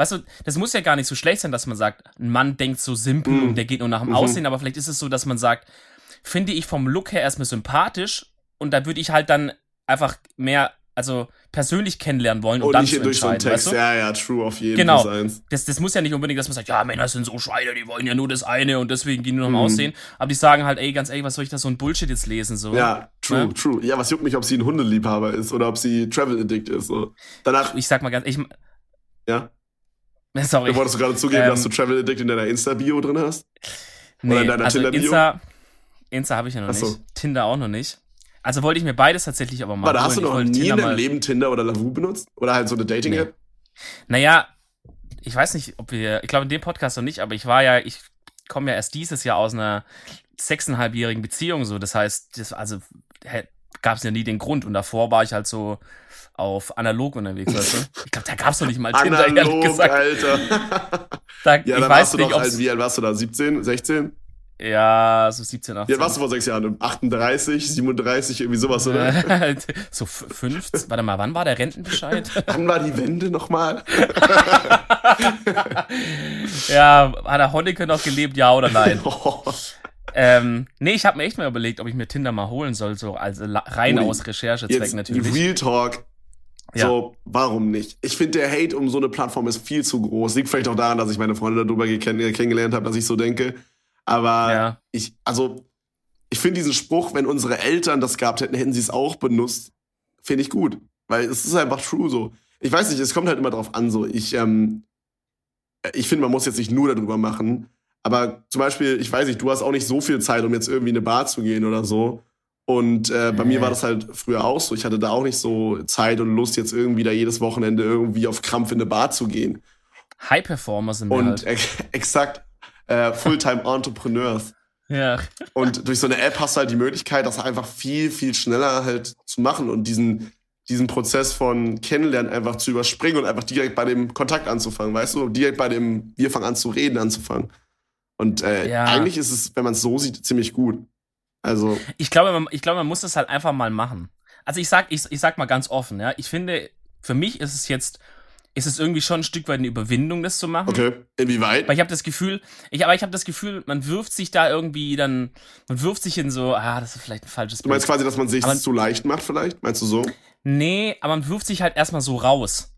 Speaker 2: weißt du, das muss ja gar nicht so schlecht sein, dass man sagt, ein Mann denkt so simpel
Speaker 1: Mhm.
Speaker 2: und der geht nur nach dem
Speaker 1: Mhm.
Speaker 2: Aussehen, aber vielleicht ist es so, dass man sagt, finde ich vom Look her erstmal sympathisch und da würde ich halt dann einfach mehr, also persönlich kennenlernen wollen und,
Speaker 1: und
Speaker 2: dann
Speaker 1: nicht
Speaker 2: zu
Speaker 1: durch so einen Text.
Speaker 2: weißt du?
Speaker 1: Ja, ja, true, auf jeden
Speaker 2: Genau.
Speaker 1: Fall. Eins.
Speaker 2: Das, das muss ja nicht unbedingt, dass man sagt, ja, Männer sind so Schweine, die wollen ja nur das eine und deswegen gehen nur nach dem
Speaker 1: Mhm.
Speaker 2: Aussehen. Aber die sagen halt, ey, ganz ehrlich, was soll ich da so ein Bullshit jetzt lesen? So.
Speaker 1: Ja, true,
Speaker 2: Ne?
Speaker 1: true. Ja, was juckt mich, ob sie ein Hundeliebhaber ist oder ob sie Travel Addict ist. So. Danach,
Speaker 2: Ich sag mal ganz, ich,
Speaker 1: ja,
Speaker 2: sorry.
Speaker 1: wolltest du gerade zugeben,
Speaker 2: Ähm,
Speaker 1: dass du Travel Addict in deiner Insta-Bio drin hast?
Speaker 2: Nee,
Speaker 1: in deiner
Speaker 2: also
Speaker 1: Tinder-Bio?
Speaker 2: Insta, Insta habe ich ja noch
Speaker 1: so.
Speaker 2: nicht. Tinder auch noch nicht. Also wollte ich mir beides tatsächlich aber mal
Speaker 1: Warte, hast du noch nie
Speaker 2: Tinder
Speaker 1: in deinem Leben Tinder oder Lavu benutzt? Oder halt so eine Dating-App?
Speaker 2: Naja, ich weiß nicht, ob wir, ich glaube in dem Podcast noch nicht, aber ich war ja, ich komme ja erst dieses Jahr aus einer sechseinhalbjährigen Beziehung so. Das heißt, das, also gab es ja nie den Grund. Und davor war ich halt so auf analog unterwegs, weißt du? Ich glaube, da gab es noch nicht mal Tinder, ehrlich
Speaker 1: Analog,
Speaker 2: gesagt.
Speaker 1: Alter.
Speaker 2: Da,
Speaker 1: ja,
Speaker 2: ich
Speaker 1: dann
Speaker 2: weiß
Speaker 1: warst du
Speaker 2: nicht,
Speaker 1: doch halt, wie alt warst du da? 17, 16?
Speaker 2: Ja, so 17, 18.
Speaker 1: Wie alt warst du vor sechs Jahren? 38, 37, irgendwie sowas, oder?
Speaker 2: so f- 15. Warte mal, wann war der Rentenbescheid?
Speaker 1: Wann war die Wende nochmal?
Speaker 2: ja, hat der Honecker noch gelebt, ja oder nein?
Speaker 1: Oh,
Speaker 2: ähm, nee, ich habe mir echt mal überlegt, ob ich mir Tinder mal holen soll, so also rein
Speaker 1: Uli,
Speaker 2: aus Recherchezweck
Speaker 1: Jetzt
Speaker 2: natürlich.
Speaker 1: Real Talk.
Speaker 2: Ja.
Speaker 1: So, warum nicht? Ich finde, der Hate um so eine Plattform ist viel zu groß. Liegt vielleicht auch daran, dass ich meine Freunde darüber kenn kennengelernt habe, dass ich so denke. Aber
Speaker 2: Ja.
Speaker 1: ich, also, ich finde diesen Spruch, wenn unsere Eltern das gehabt hätten, hätten sie es auch benutzt, finde ich gut. Weil es ist einfach true so. Ich weiß nicht, es kommt halt immer drauf an, so. Ich, ähm, ich finde, man muss jetzt nicht nur darüber machen. Aber zum Beispiel, ich weiß nicht, du hast auch nicht so viel Zeit, um jetzt irgendwie in eine Bar zu gehen oder so. Und äh, bei mir war das halt früher auch so. Ich hatte da auch nicht so Zeit und Lust, jetzt irgendwie da jedes Wochenende irgendwie auf Krampf in eine Bar zu gehen.
Speaker 2: High Performer sind wir
Speaker 1: Und
Speaker 2: halt.
Speaker 1: ex exakt, äh, Fulltime Entrepreneurs.
Speaker 2: Ja.
Speaker 1: Und durch so eine App hast du halt die Möglichkeit, das einfach viel, viel schneller halt zu machen und diesen, diesen Prozess von Kennenlernen einfach zu überspringen und einfach direkt bei dem Kontakt anzufangen, weißt du? Direkt bei dem, wir fangen an zu reden, anzufangen. Und äh,
Speaker 2: Ja.
Speaker 1: eigentlich ist es, wenn man es so sieht, ziemlich gut. Also,
Speaker 2: Ich glaube, man, ich glaube, man muss das halt einfach mal machen. Also ich sag, ich, ich sag mal ganz offen, ja. Ich finde, für mich ist es jetzt, ist es irgendwie schon ein Stück weit eine Überwindung, das zu machen.
Speaker 1: okay, inwieweit?
Speaker 2: Weil ich habe das Gefühl, ich, aber ich habe das Gefühl, man wirft sich da irgendwie dann, man wirft sich in so, ah, das ist vielleicht ein falsches
Speaker 1: Du meinst
Speaker 2: Bild.
Speaker 1: quasi, dass man sich
Speaker 2: Aber-
Speaker 1: zu leicht macht, vielleicht? Meinst du so?
Speaker 2: Nee, aber man wirft sich halt erstmal so raus.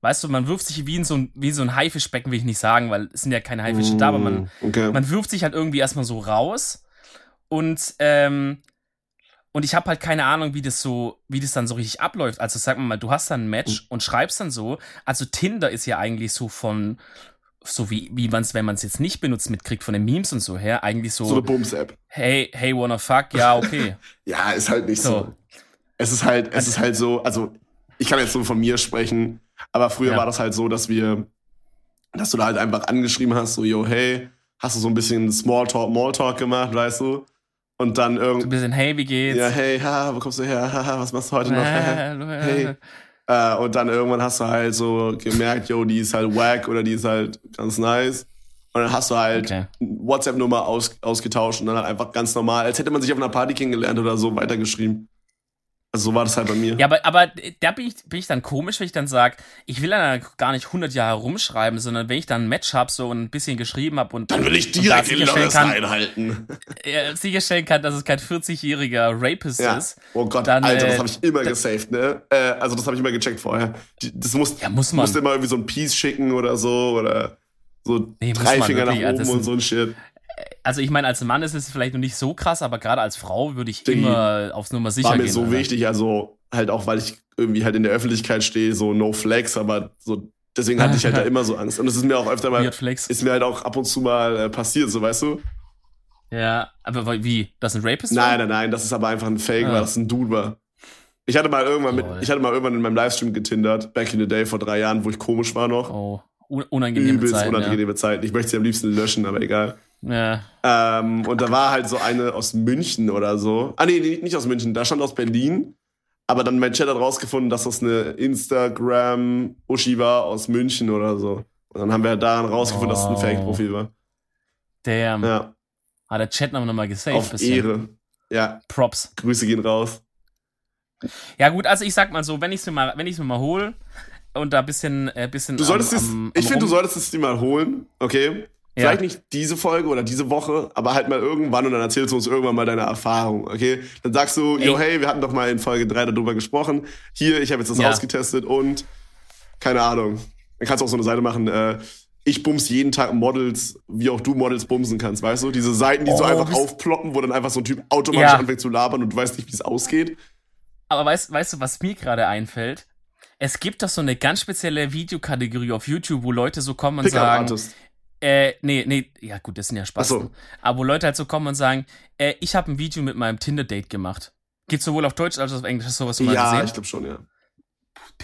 Speaker 2: Weißt du, man wirft sich wie in so ein, wie so ein Haifischbecken, will ich nicht sagen, weil es sind ja keine Haifische da, aber man,
Speaker 1: Mm, Okay.
Speaker 2: man wirft sich halt irgendwie erstmal so raus und ähm, und ich habe halt keine Ahnung, wie das so, wie das dann so richtig abläuft. Also sag mal, du hast dann ein Match
Speaker 1: Mhm.
Speaker 2: und schreibst dann so. Also Tinder ist ja eigentlich so von so wie wie man es, wenn man es jetzt nicht benutzt, mitkriegt von den Memes und so her, eigentlich so,
Speaker 1: so eine Bums-App.
Speaker 2: hey hey wanna fuck, ja okay.
Speaker 1: Ja, ist halt nicht so.
Speaker 2: So.
Speaker 1: Es ist halt, es ist halt so, also ich kann jetzt nur von mir sprechen, aber früher
Speaker 2: Ja.
Speaker 1: war das halt so, dass wir, dass du da halt einfach angeschrieben hast, so, yo, hey, hast du so ein bisschen Smalltalk, Smalltalk gemacht, weißt du? Und dann
Speaker 2: So ein
Speaker 1: irgendwie,
Speaker 2: bisschen hey, wie geht's?
Speaker 1: ja, hey, ha, wo kommst du her? Haha, was machst du heute noch? hey.
Speaker 2: hey.
Speaker 1: Äh, und dann irgendwann hast du halt so gemerkt, yo, die ist halt wack oder die ist halt ganz nice. Und dann hast du halt
Speaker 2: Okay.
Speaker 1: WhatsApp-Nummer aus, ausgetauscht und dann halt einfach ganz normal, als hätte man sich auf einer Party kennengelernt oder so, weitergeschrieben. Also so war das halt bei mir.
Speaker 2: Ja, aber, aber da bin ich, bin ich dann komisch, wenn ich dann sage, ich will dann gar nicht 100 Jahre rumschreiben, sondern wenn ich dann ein Match habe so und ein bisschen geschrieben habe und
Speaker 1: Dann will ich direkt den
Speaker 2: sicherstellen
Speaker 1: Loris
Speaker 2: kann,
Speaker 1: reinhalten.
Speaker 2: äh, sicherstellen kann, dass es kein 40-jähriger Rapist
Speaker 1: Ja.
Speaker 2: ist.
Speaker 1: Oh Gott,
Speaker 2: Dann,
Speaker 1: Alter, das
Speaker 2: äh,
Speaker 1: habe ich immer gesaved, ne? Äh, also das habe ich immer gecheckt vorher. Das muss,
Speaker 2: Ja, muss man.
Speaker 1: musste immer irgendwie so ein Piece schicken oder so oder so
Speaker 2: Nee,
Speaker 1: drei Finger nach
Speaker 2: wirklich, also
Speaker 1: oben
Speaker 2: das
Speaker 1: und so ein Shit.
Speaker 2: Also ich meine, als Mann ist es vielleicht noch nicht so krass, aber gerade als Frau würde ich
Speaker 1: Die-
Speaker 2: immer aufs Nummer sicher
Speaker 1: War mir
Speaker 2: gehen.
Speaker 1: so
Speaker 2: Alter.
Speaker 1: wichtig, also halt auch, weil ich irgendwie halt in der Öffentlichkeit stehe, so no flex, aber so deswegen hatte ich halt da immer so Angst. Und es ist mir auch öfter mal, ist mir halt auch ab und zu mal äh, passiert, so weißt du?
Speaker 2: Ja, aber wie? Das ist ein Rapist?
Speaker 1: Nein, nein, nein, das ist aber einfach ein Fake,
Speaker 2: Ah.
Speaker 1: weil das ein Dude war. Ich hatte mal irgendwann mit,
Speaker 2: Lol.
Speaker 1: ich hatte mal irgendwann in meinem Livestream getindert, back in the day vor drei Jahren, wo ich komisch war noch.
Speaker 2: Oh, unangenehme
Speaker 1: Übelst
Speaker 2: Zeiten,
Speaker 1: unangenehme Zeiten. Ich möchte sie am liebsten löschen, aber egal.
Speaker 2: ja. ja.
Speaker 1: Ähm, und da war halt so eine aus München oder so. Ah, nee, nee, nicht aus München, da stand aus Berlin. Aber dann mein Chat hat rausgefunden, dass das eine Instagram-Uschi war aus München oder so. Und dann haben wir halt daran rausgefunden, dass es ein
Speaker 2: Oh.
Speaker 1: Fake-Profil war.
Speaker 2: Damn.
Speaker 1: Ja,
Speaker 2: Hat der Chat nochmal gesaved.
Speaker 1: auf
Speaker 2: bisschen.
Speaker 1: Ehre. Ja,
Speaker 2: Props.
Speaker 1: Grüße gehen raus.
Speaker 2: Ja gut, also ich sag mal so, wenn ich es mir mal, wenn mir mal hol und da ein bisschen, äh, bisschen
Speaker 1: Du solltest
Speaker 2: am,
Speaker 1: es,
Speaker 2: am,
Speaker 1: ich
Speaker 2: am
Speaker 1: finde, du solltest es dir mal holen, okay?
Speaker 2: Ja.
Speaker 1: Vielleicht nicht diese Folge oder diese Woche, aber halt mal irgendwann und dann erzählst du uns irgendwann mal deine Erfahrung, okay? Dann sagst du, yo,
Speaker 2: Ey.
Speaker 1: hey, wir hatten doch mal in Folge 3 darüber gesprochen. Hier, ich habe jetzt das
Speaker 2: Ja.
Speaker 1: ausgetestet und keine Ahnung. Dann kannst du auch so eine Seite machen, äh, ich bums jeden Tag Models, wie auch du Models bumsen kannst, weißt du? Diese Seiten, die so
Speaker 2: Oh,
Speaker 1: einfach
Speaker 2: bist-
Speaker 1: aufploppen, wo dann einfach so ein Typ automatisch
Speaker 2: Ja.
Speaker 1: anfängt zu labern und du weißt nicht, wie es ausgeht.
Speaker 2: Aber weißt, weißt du, was mir gerade einfällt? Es gibt doch so eine ganz spezielle Videokategorie auf YouTube, wo Leute so kommen und
Speaker 1: Pickup
Speaker 2: sagen, äh, nee, nee, ja gut, das sind ja Spaß.
Speaker 1: So.
Speaker 2: Aber wo Leute halt so kommen und sagen, äh, ich habe ein Video mit meinem Tinder-Date gemacht. Geht sowohl auf Deutsch als auch auf Englisch. Hast du sowas mal
Speaker 1: Ja,
Speaker 2: gesehen?
Speaker 1: ich glaube schon, ja.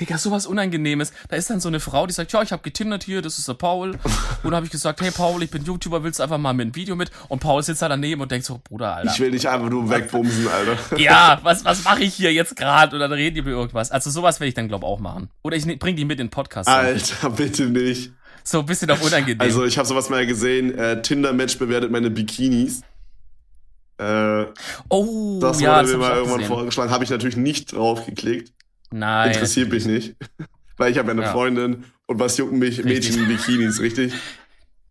Speaker 2: Digga, sowas Unangenehmes. Da ist dann so eine Frau, die sagt, ja, ich habe getindert hier, das ist der Paul. Und dann habe ich gesagt, hey Paul, ich bin YouTuber, willst du einfach mal mit ein Video mit? Und Paul sitzt da daneben und denkt so, Bruder, Alter.
Speaker 1: Ich will dich einfach nur wegbumsen, Alter.
Speaker 2: ja, was, was mache ich hier jetzt gerade? Und dann reden die über irgendwas. Also sowas will ich dann, glaube auch machen. Oder ich ne- bring die mit in den Podcast.
Speaker 1: Alter, bitte nicht.
Speaker 2: So ein bisschen auf unangenehm.
Speaker 1: Also ich habe sowas mal gesehen, äh, Tinder-Match bewertet meine Bikinis. Äh,
Speaker 2: oh,
Speaker 1: das
Speaker 2: ja,
Speaker 1: wurde
Speaker 2: das
Speaker 1: mir mal
Speaker 2: auch
Speaker 1: irgendwann
Speaker 2: gesehen.
Speaker 1: vorgeschlagen, habe ich natürlich nicht drauf geklickt.
Speaker 2: Nein.
Speaker 1: Interessiert mich nicht. Weil ich habe ja eine
Speaker 2: Ja.
Speaker 1: Freundin und was jucken mich
Speaker 2: Richtig.
Speaker 1: Mädchen in Bikinis, richtig?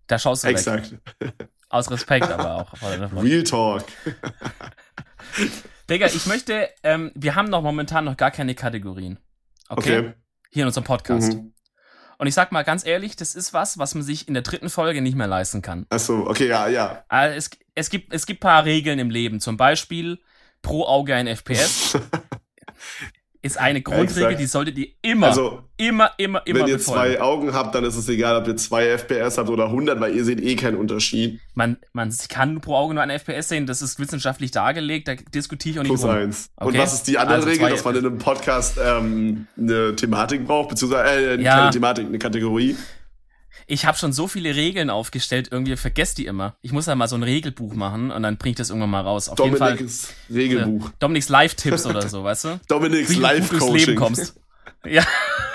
Speaker 2: Da schaust du weg.
Speaker 1: Exakt.
Speaker 2: Aus Respekt aber auch.
Speaker 1: Real Talk.
Speaker 2: Digga, ich möchte, ähm, wir haben noch momentan noch gar keine Kategorien. Okay. okay. Hier in unserem Podcast. Mhm. Und ich sag mal ganz ehrlich, das ist was, was man sich in der dritten Folge nicht mehr leisten kann.
Speaker 1: Ach so, okay, ja, ja.
Speaker 2: Also es, es, gibt, es gibt paar Regeln im Leben. Zum Beispiel pro Auge ein FPS. Ist eine Grundregel, die solltet ihr immer, also, immer, immer, immer
Speaker 1: Wenn ihr befolgen. zwei Augen habt, dann ist es egal, ob ihr zwei FPS habt oder 100, weil ihr seht eh keinen Unterschied.
Speaker 2: Man, man kann pro Auge nur ein FPS sehen, das ist wissenschaftlich dargelegt, da diskutiere ich auch nicht
Speaker 1: Plus rum. eins. Okay? Und was ist die andere also Regel, dass man in einem Podcast ähm, eine Thematik braucht, beziehungsweise äh, ja. keine Thematik, eine Kategorie?
Speaker 2: Ich habe schon so viele Regeln aufgestellt, irgendwie vergesst die immer. Ich muss da mal so ein Regelbuch machen und dann bringe ich das irgendwann mal raus.
Speaker 1: Auf Dominiks jeden Fall, Regelbuch. Äh,
Speaker 2: Dominiks Live-Tipps oder so, weißt du?
Speaker 1: Dominiks Live-Coaching. Leben kommst.
Speaker 2: Ja.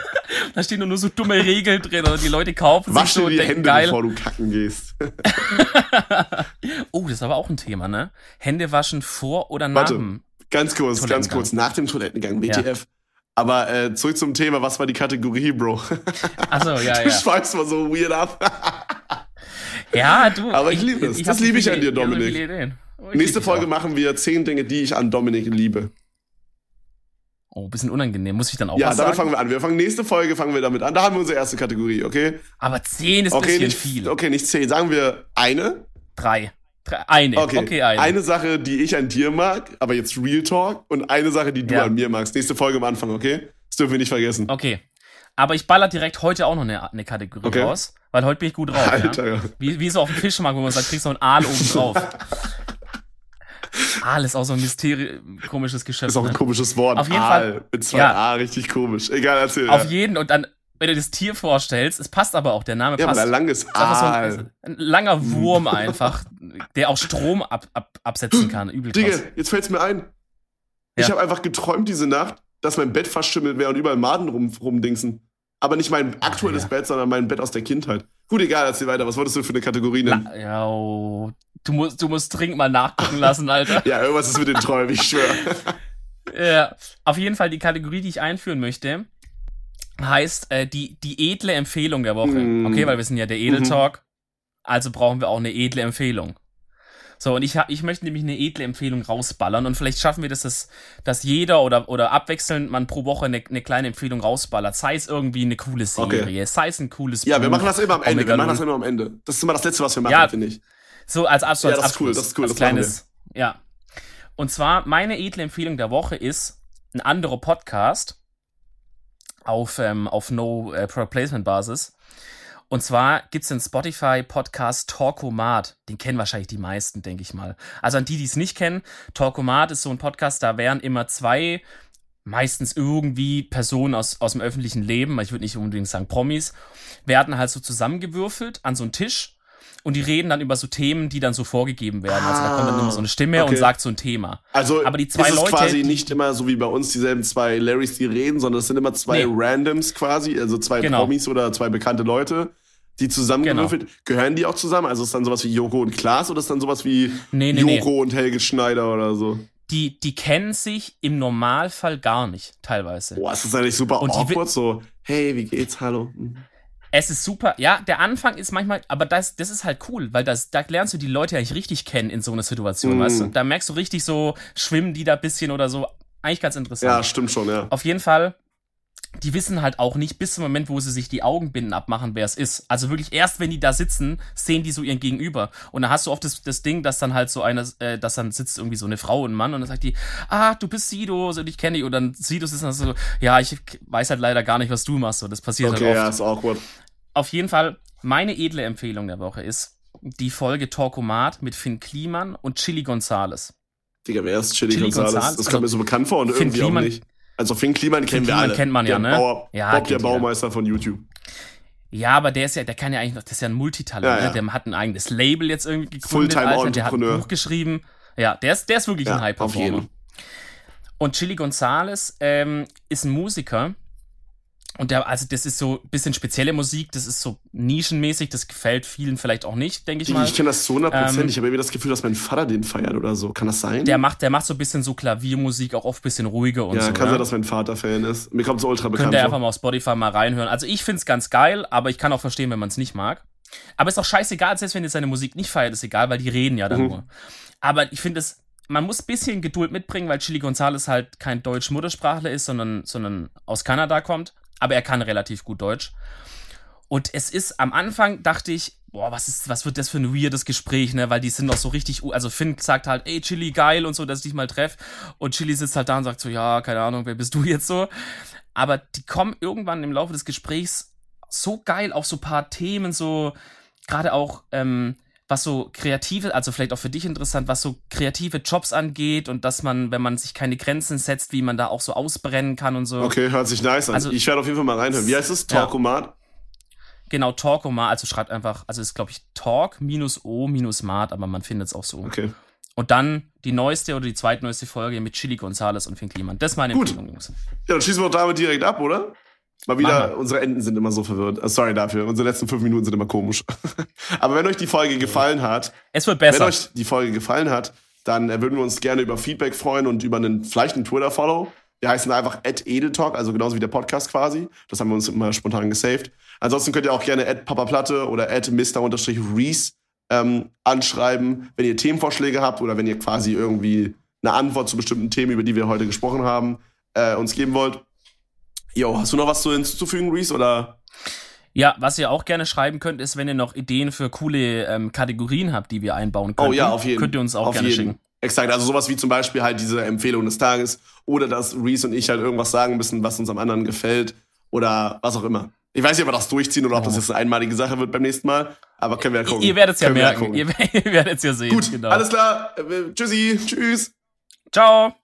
Speaker 2: da stehen nur so dumme Regeln drin oder die Leute kaufen
Speaker 1: Wasch
Speaker 2: sich so
Speaker 1: die Hände, geil. bevor du kacken gehst.
Speaker 2: oh, das ist aber auch ein Thema, ne? Hände waschen vor oder nach
Speaker 1: Warte, ganz kurz, ganz kurz. Nach dem Toilettengang, WTF. Ja. Aber äh, zurück zum Thema, was war die Kategorie, Bro?
Speaker 2: Achso, ja,
Speaker 1: ja. Du schweifst mal so weird
Speaker 2: ab. ja, du.
Speaker 1: Aber ich, liebe es. Das liebe ich an dir, Dominik. Oh, Nächste Folge auch. machen wir zehn Dinge, die ich an Dominik liebe.
Speaker 2: Oh, bisschen unangenehm. Muss ich dann auch
Speaker 1: Ja,
Speaker 2: damit
Speaker 1: sagen? fangen wir an. Wir fangen nächste Folge fangen wir damit an. Da haben wir unsere erste Kategorie, okay?
Speaker 2: Aber zehn ist okay, bisschen
Speaker 1: nicht,
Speaker 2: viel.
Speaker 1: Okay, nicht zehn. Sagen wir eine.
Speaker 2: Drei. Eine. Okay. okay, eine.
Speaker 1: Eine Sache, die ich an dir mag, aber jetzt Real Talk. Und eine Sache, die du ja. an mir magst. Nächste Folge am Anfang, okay? Das dürfen wir nicht vergessen.
Speaker 2: Okay. Aber ich baller direkt heute auch noch eine, eine Kategorie okay. raus, weil heute bin ich gut drauf. Alter, ja? Wie, wie so auf dem Fischmarkt, wo man sagt, kriegst du einen Aal oben drauf. Aal ist auch so ein mysteri komisches Geschäft.
Speaker 1: Ist auch ein
Speaker 2: ne?
Speaker 1: komisches Wort.
Speaker 2: Auf jeden Aal.
Speaker 1: Fall. Mit zwei ja. A, richtig komisch. Egal, erzähl.
Speaker 2: Auf jeden. Und dann wenn du das Tier vorstellst, es passt aber auch, der Name
Speaker 1: ja,
Speaker 2: passt.
Speaker 1: Ja, ein langes Aal.
Speaker 2: So ein, ein, langer Wurm einfach, der auch Strom ab, ab, absetzen kann. Übel
Speaker 1: Digga, jetzt fällt's mir ein. Ja. Ich habe einfach geträumt diese Nacht, dass mein Bett verschimmelt wäre und überall Maden rum, rumdingsen. Aber nicht mein aktuelles ja. Bett, sondern mein Bett aus der Kindheit. Gut, egal, erzähl weiter. Was wolltest du für eine Kategorie nennen?
Speaker 2: Ja, oh. du, musst, du musst dringend mal nachgucken lassen, Alter.
Speaker 1: ja, irgendwas ist mit den Träumen, ich schwöre.
Speaker 2: ja, auf jeden Fall die Kategorie, die ich einführen möchte, heißt äh, die, die edle Empfehlung der Woche. Mm. Okay, weil wir sind ja der Edeltalk. Mhm. Also brauchen wir auch eine edle Empfehlung. So, und ich, ich möchte nämlich eine edle Empfehlung rausballern und vielleicht schaffen wir das, dass, dass jeder oder, oder abwechselnd man pro Woche eine, eine kleine Empfehlung rausballert. Sei es irgendwie eine coole Serie, okay. sei es ein cooles
Speaker 1: Ja, Buch, wir machen das immer am Ende. Wir machen das immer am Ende. Das ist immer das Letzte, was wir machen, ja, finde ich.
Speaker 2: So als Abschluss.
Speaker 1: Ja, das ist cool, das ist cool.
Speaker 2: Als das kleines, ja. Und zwar, meine edle Empfehlung der Woche ist ein anderer Podcast auf, ähm, auf No äh, Replacement Basis. Und zwar gibt's den Spotify-Podcast Talkomat. Den kennen wahrscheinlich die meisten, denke ich mal. Also an die, die es nicht kennen, Talkomat ist so ein Podcast, da wären immer zwei, meistens irgendwie Personen aus, aus dem öffentlichen Leben, ich würde nicht unbedingt sagen Promis, werden halt so zusammengewürfelt an so einen Tisch und die reden dann über so Themen, die dann so vorgegeben werden. Ah, also da kommt dann immer so eine Stimme okay. und sagt so ein Thema.
Speaker 1: Also aber die zwei ist es Leute, quasi nicht immer so wie bei uns dieselben zwei Larrys, die reden, sondern es sind immer zwei nee. Randoms quasi, also zwei genau. Promis oder zwei bekannte Leute. Die zusammengewürfelt, genau. gehören die auch zusammen? Also ist dann sowas wie Joko und Klaas oder ist dann sowas wie nee, nee, Joko und Helge Schneider oder so?
Speaker 2: Die, die kennen sich im Normalfall gar nicht, teilweise.
Speaker 1: Boah, ist das eigentlich super und awkward, so, hey, wie geht's, hallo?
Speaker 2: Es ist super. Ja, der Anfang ist manchmal, aber das, das ist halt cool, weil das, da lernst du die Leute eigentlich richtig kennen in so einer Situation, mm. weißt du? Da merkst du richtig so, schwimmen die da ein bisschen oder so. Eigentlich ganz interessant.
Speaker 1: Ja, stimmt schon, ja.
Speaker 2: Auf jeden Fall, die wissen halt auch nicht bis zum Moment, wo sie sich die Augenbinden abmachen, wer es ist. Also wirklich erst, wenn die da sitzen, sehen die so ihren Gegenüber. Und da hast du oft das, das Ding, dass dann halt so eine, äh, dass dann sitzt irgendwie so eine Frau und ein Mann und dann sagt die, ah, du bist Sido, so dich kenne ich. Und dann Sido ist dann so, ja, ich weiß halt leider gar nicht, was du machst. So, das passiert
Speaker 1: okay,
Speaker 2: halt
Speaker 1: oft. Okay, ja, ist awkward.
Speaker 2: Auf jeden Fall, meine edle Empfehlung der Woche ist die Folge Talkomat mit Finn Kliman und Chili Gonzales.
Speaker 1: Digga, wer ist Chili, Chili Gonzales? Gonzales? Das kommt mir so bekannt vor und Finn irgendwie Kliman, auch nicht. Also Finn Kliman Finn kennen Kliman wir alle.
Speaker 2: kennt man ja,
Speaker 1: der
Speaker 2: ne?
Speaker 1: Bauer, ja, Bob, der Baumeister von YouTube.
Speaker 2: Ja, aber der ist ja, der kann ja eigentlich noch, das ist ja ein Multitalent, ja, ja. Ne? der hat ein eigenes Label jetzt irgendwie gegründet,
Speaker 1: Fulltime
Speaker 2: Alter, der hat ein Buch geschrieben. Ja, der ist, der ist wirklich ja, ein High-Performer. Und Chili Gonzales ähm, ist ein Musiker, und der, also das ist so ein bisschen spezielle Musik, das ist so nischenmäßig, das gefällt vielen vielleicht auch nicht, denke ich mal.
Speaker 1: Ich kenne das zu 100 Prozent. Ähm, ich habe irgendwie das Gefühl, dass mein Vater den feiert oder so. Kann das sein?
Speaker 2: Der macht, der macht so ein bisschen so Klaviermusik, auch oft ein bisschen ruhiger und
Speaker 1: ja,
Speaker 2: so.
Speaker 1: Ja, kann sein, dass mein Vater Fan ist. Mir kommt so ultra bekannt
Speaker 2: Könnt ihr einfach mal auf Spotify mal reinhören. Also ich find's ganz geil, aber ich kann auch verstehen, wenn man es nicht mag. Aber ist auch scheißegal, selbst wenn ihr seine Musik nicht feiert, ist egal, weil die reden ja dann mhm. nur. Aber ich finde es, man muss ein bisschen Geduld mitbringen, weil Chili Gonzales halt kein Deutsch-Muttersprachler ist, sondern, sondern aus Kanada kommt. Aber er kann relativ gut Deutsch. Und es ist am Anfang, dachte ich, boah, was ist, was wird das für ein weirdes Gespräch, ne? Weil die sind noch so richtig, also Finn sagt halt, ey, Chili, geil und so, dass ich dich mal treffe. Und Chili sitzt halt da und sagt so, ja, keine Ahnung, wer bist du jetzt so? Aber die kommen irgendwann im Laufe des Gesprächs so geil auf so paar Themen, so gerade auch, ähm, was so kreative, also vielleicht auch für dich interessant, was so kreative Jobs angeht und dass man, wenn man sich keine Grenzen setzt, wie man da auch so ausbrennen kann und so.
Speaker 1: Okay, hört sich nice an. Also, ich werde auf jeden Fall mal reinhören. Wie heißt es? Talkomat? Ja.
Speaker 2: Genau, Talkomat, also schreibt einfach, also ist glaube ich Talk minus O minus Mat, aber man findet es auch so.
Speaker 1: Okay.
Speaker 2: Und dann die neueste oder die zweitneueste Folge mit Chili Gonzales und Finn Kliman. Das ist meine
Speaker 1: Gut. Empfehlung, Jungs. Ja, dann schießen wir doch damit direkt ab, oder? Mal wieder, unsere Enden sind immer so verwirrt. Uh, sorry dafür, unsere letzten fünf Minuten sind immer komisch. Aber wenn euch die Folge gefallen hat,
Speaker 2: es wird besser.
Speaker 1: Wenn euch die Folge gefallen hat, dann äh, würden wir uns gerne über Feedback freuen und über einen, vielleicht einen Twitter-Follow. Wir heißen einfach Edeltalk, also genauso wie der Podcast quasi. Das haben wir uns immer spontan gesaved. Ansonsten könnt ihr auch gerne Papaplatte oder Mr-Reese ähm, anschreiben, wenn ihr Themenvorschläge habt oder wenn ihr quasi irgendwie eine Antwort zu bestimmten Themen, über die wir heute gesprochen haben, äh, uns geben wollt. Jo, hast du noch was zu hinzuzufügen, Reese, oder?
Speaker 2: Ja, was ihr auch gerne schreiben könnt, ist, wenn ihr noch Ideen für coole ähm, Kategorien habt, die wir einbauen können.
Speaker 1: Oh ja, auf jeden
Speaker 2: Könnt ihr uns auch gerne jeden. schicken.
Speaker 1: Exakt, also sowas wie zum Beispiel halt diese Empfehlung des Tages oder dass Reese und ich halt irgendwas sagen müssen, was uns am anderen gefällt oder was auch immer. Ich weiß nicht, ob wir das durchziehen oder ob das jetzt eine einmalige Sache wird beim nächsten Mal, aber können wir ja gucken.
Speaker 2: Ihr werdet es ja merken, ihr, ihr werdet es ja sehen.
Speaker 1: Gut, genau. alles klar. Äh, tschüssi, tschüss.
Speaker 2: Ciao.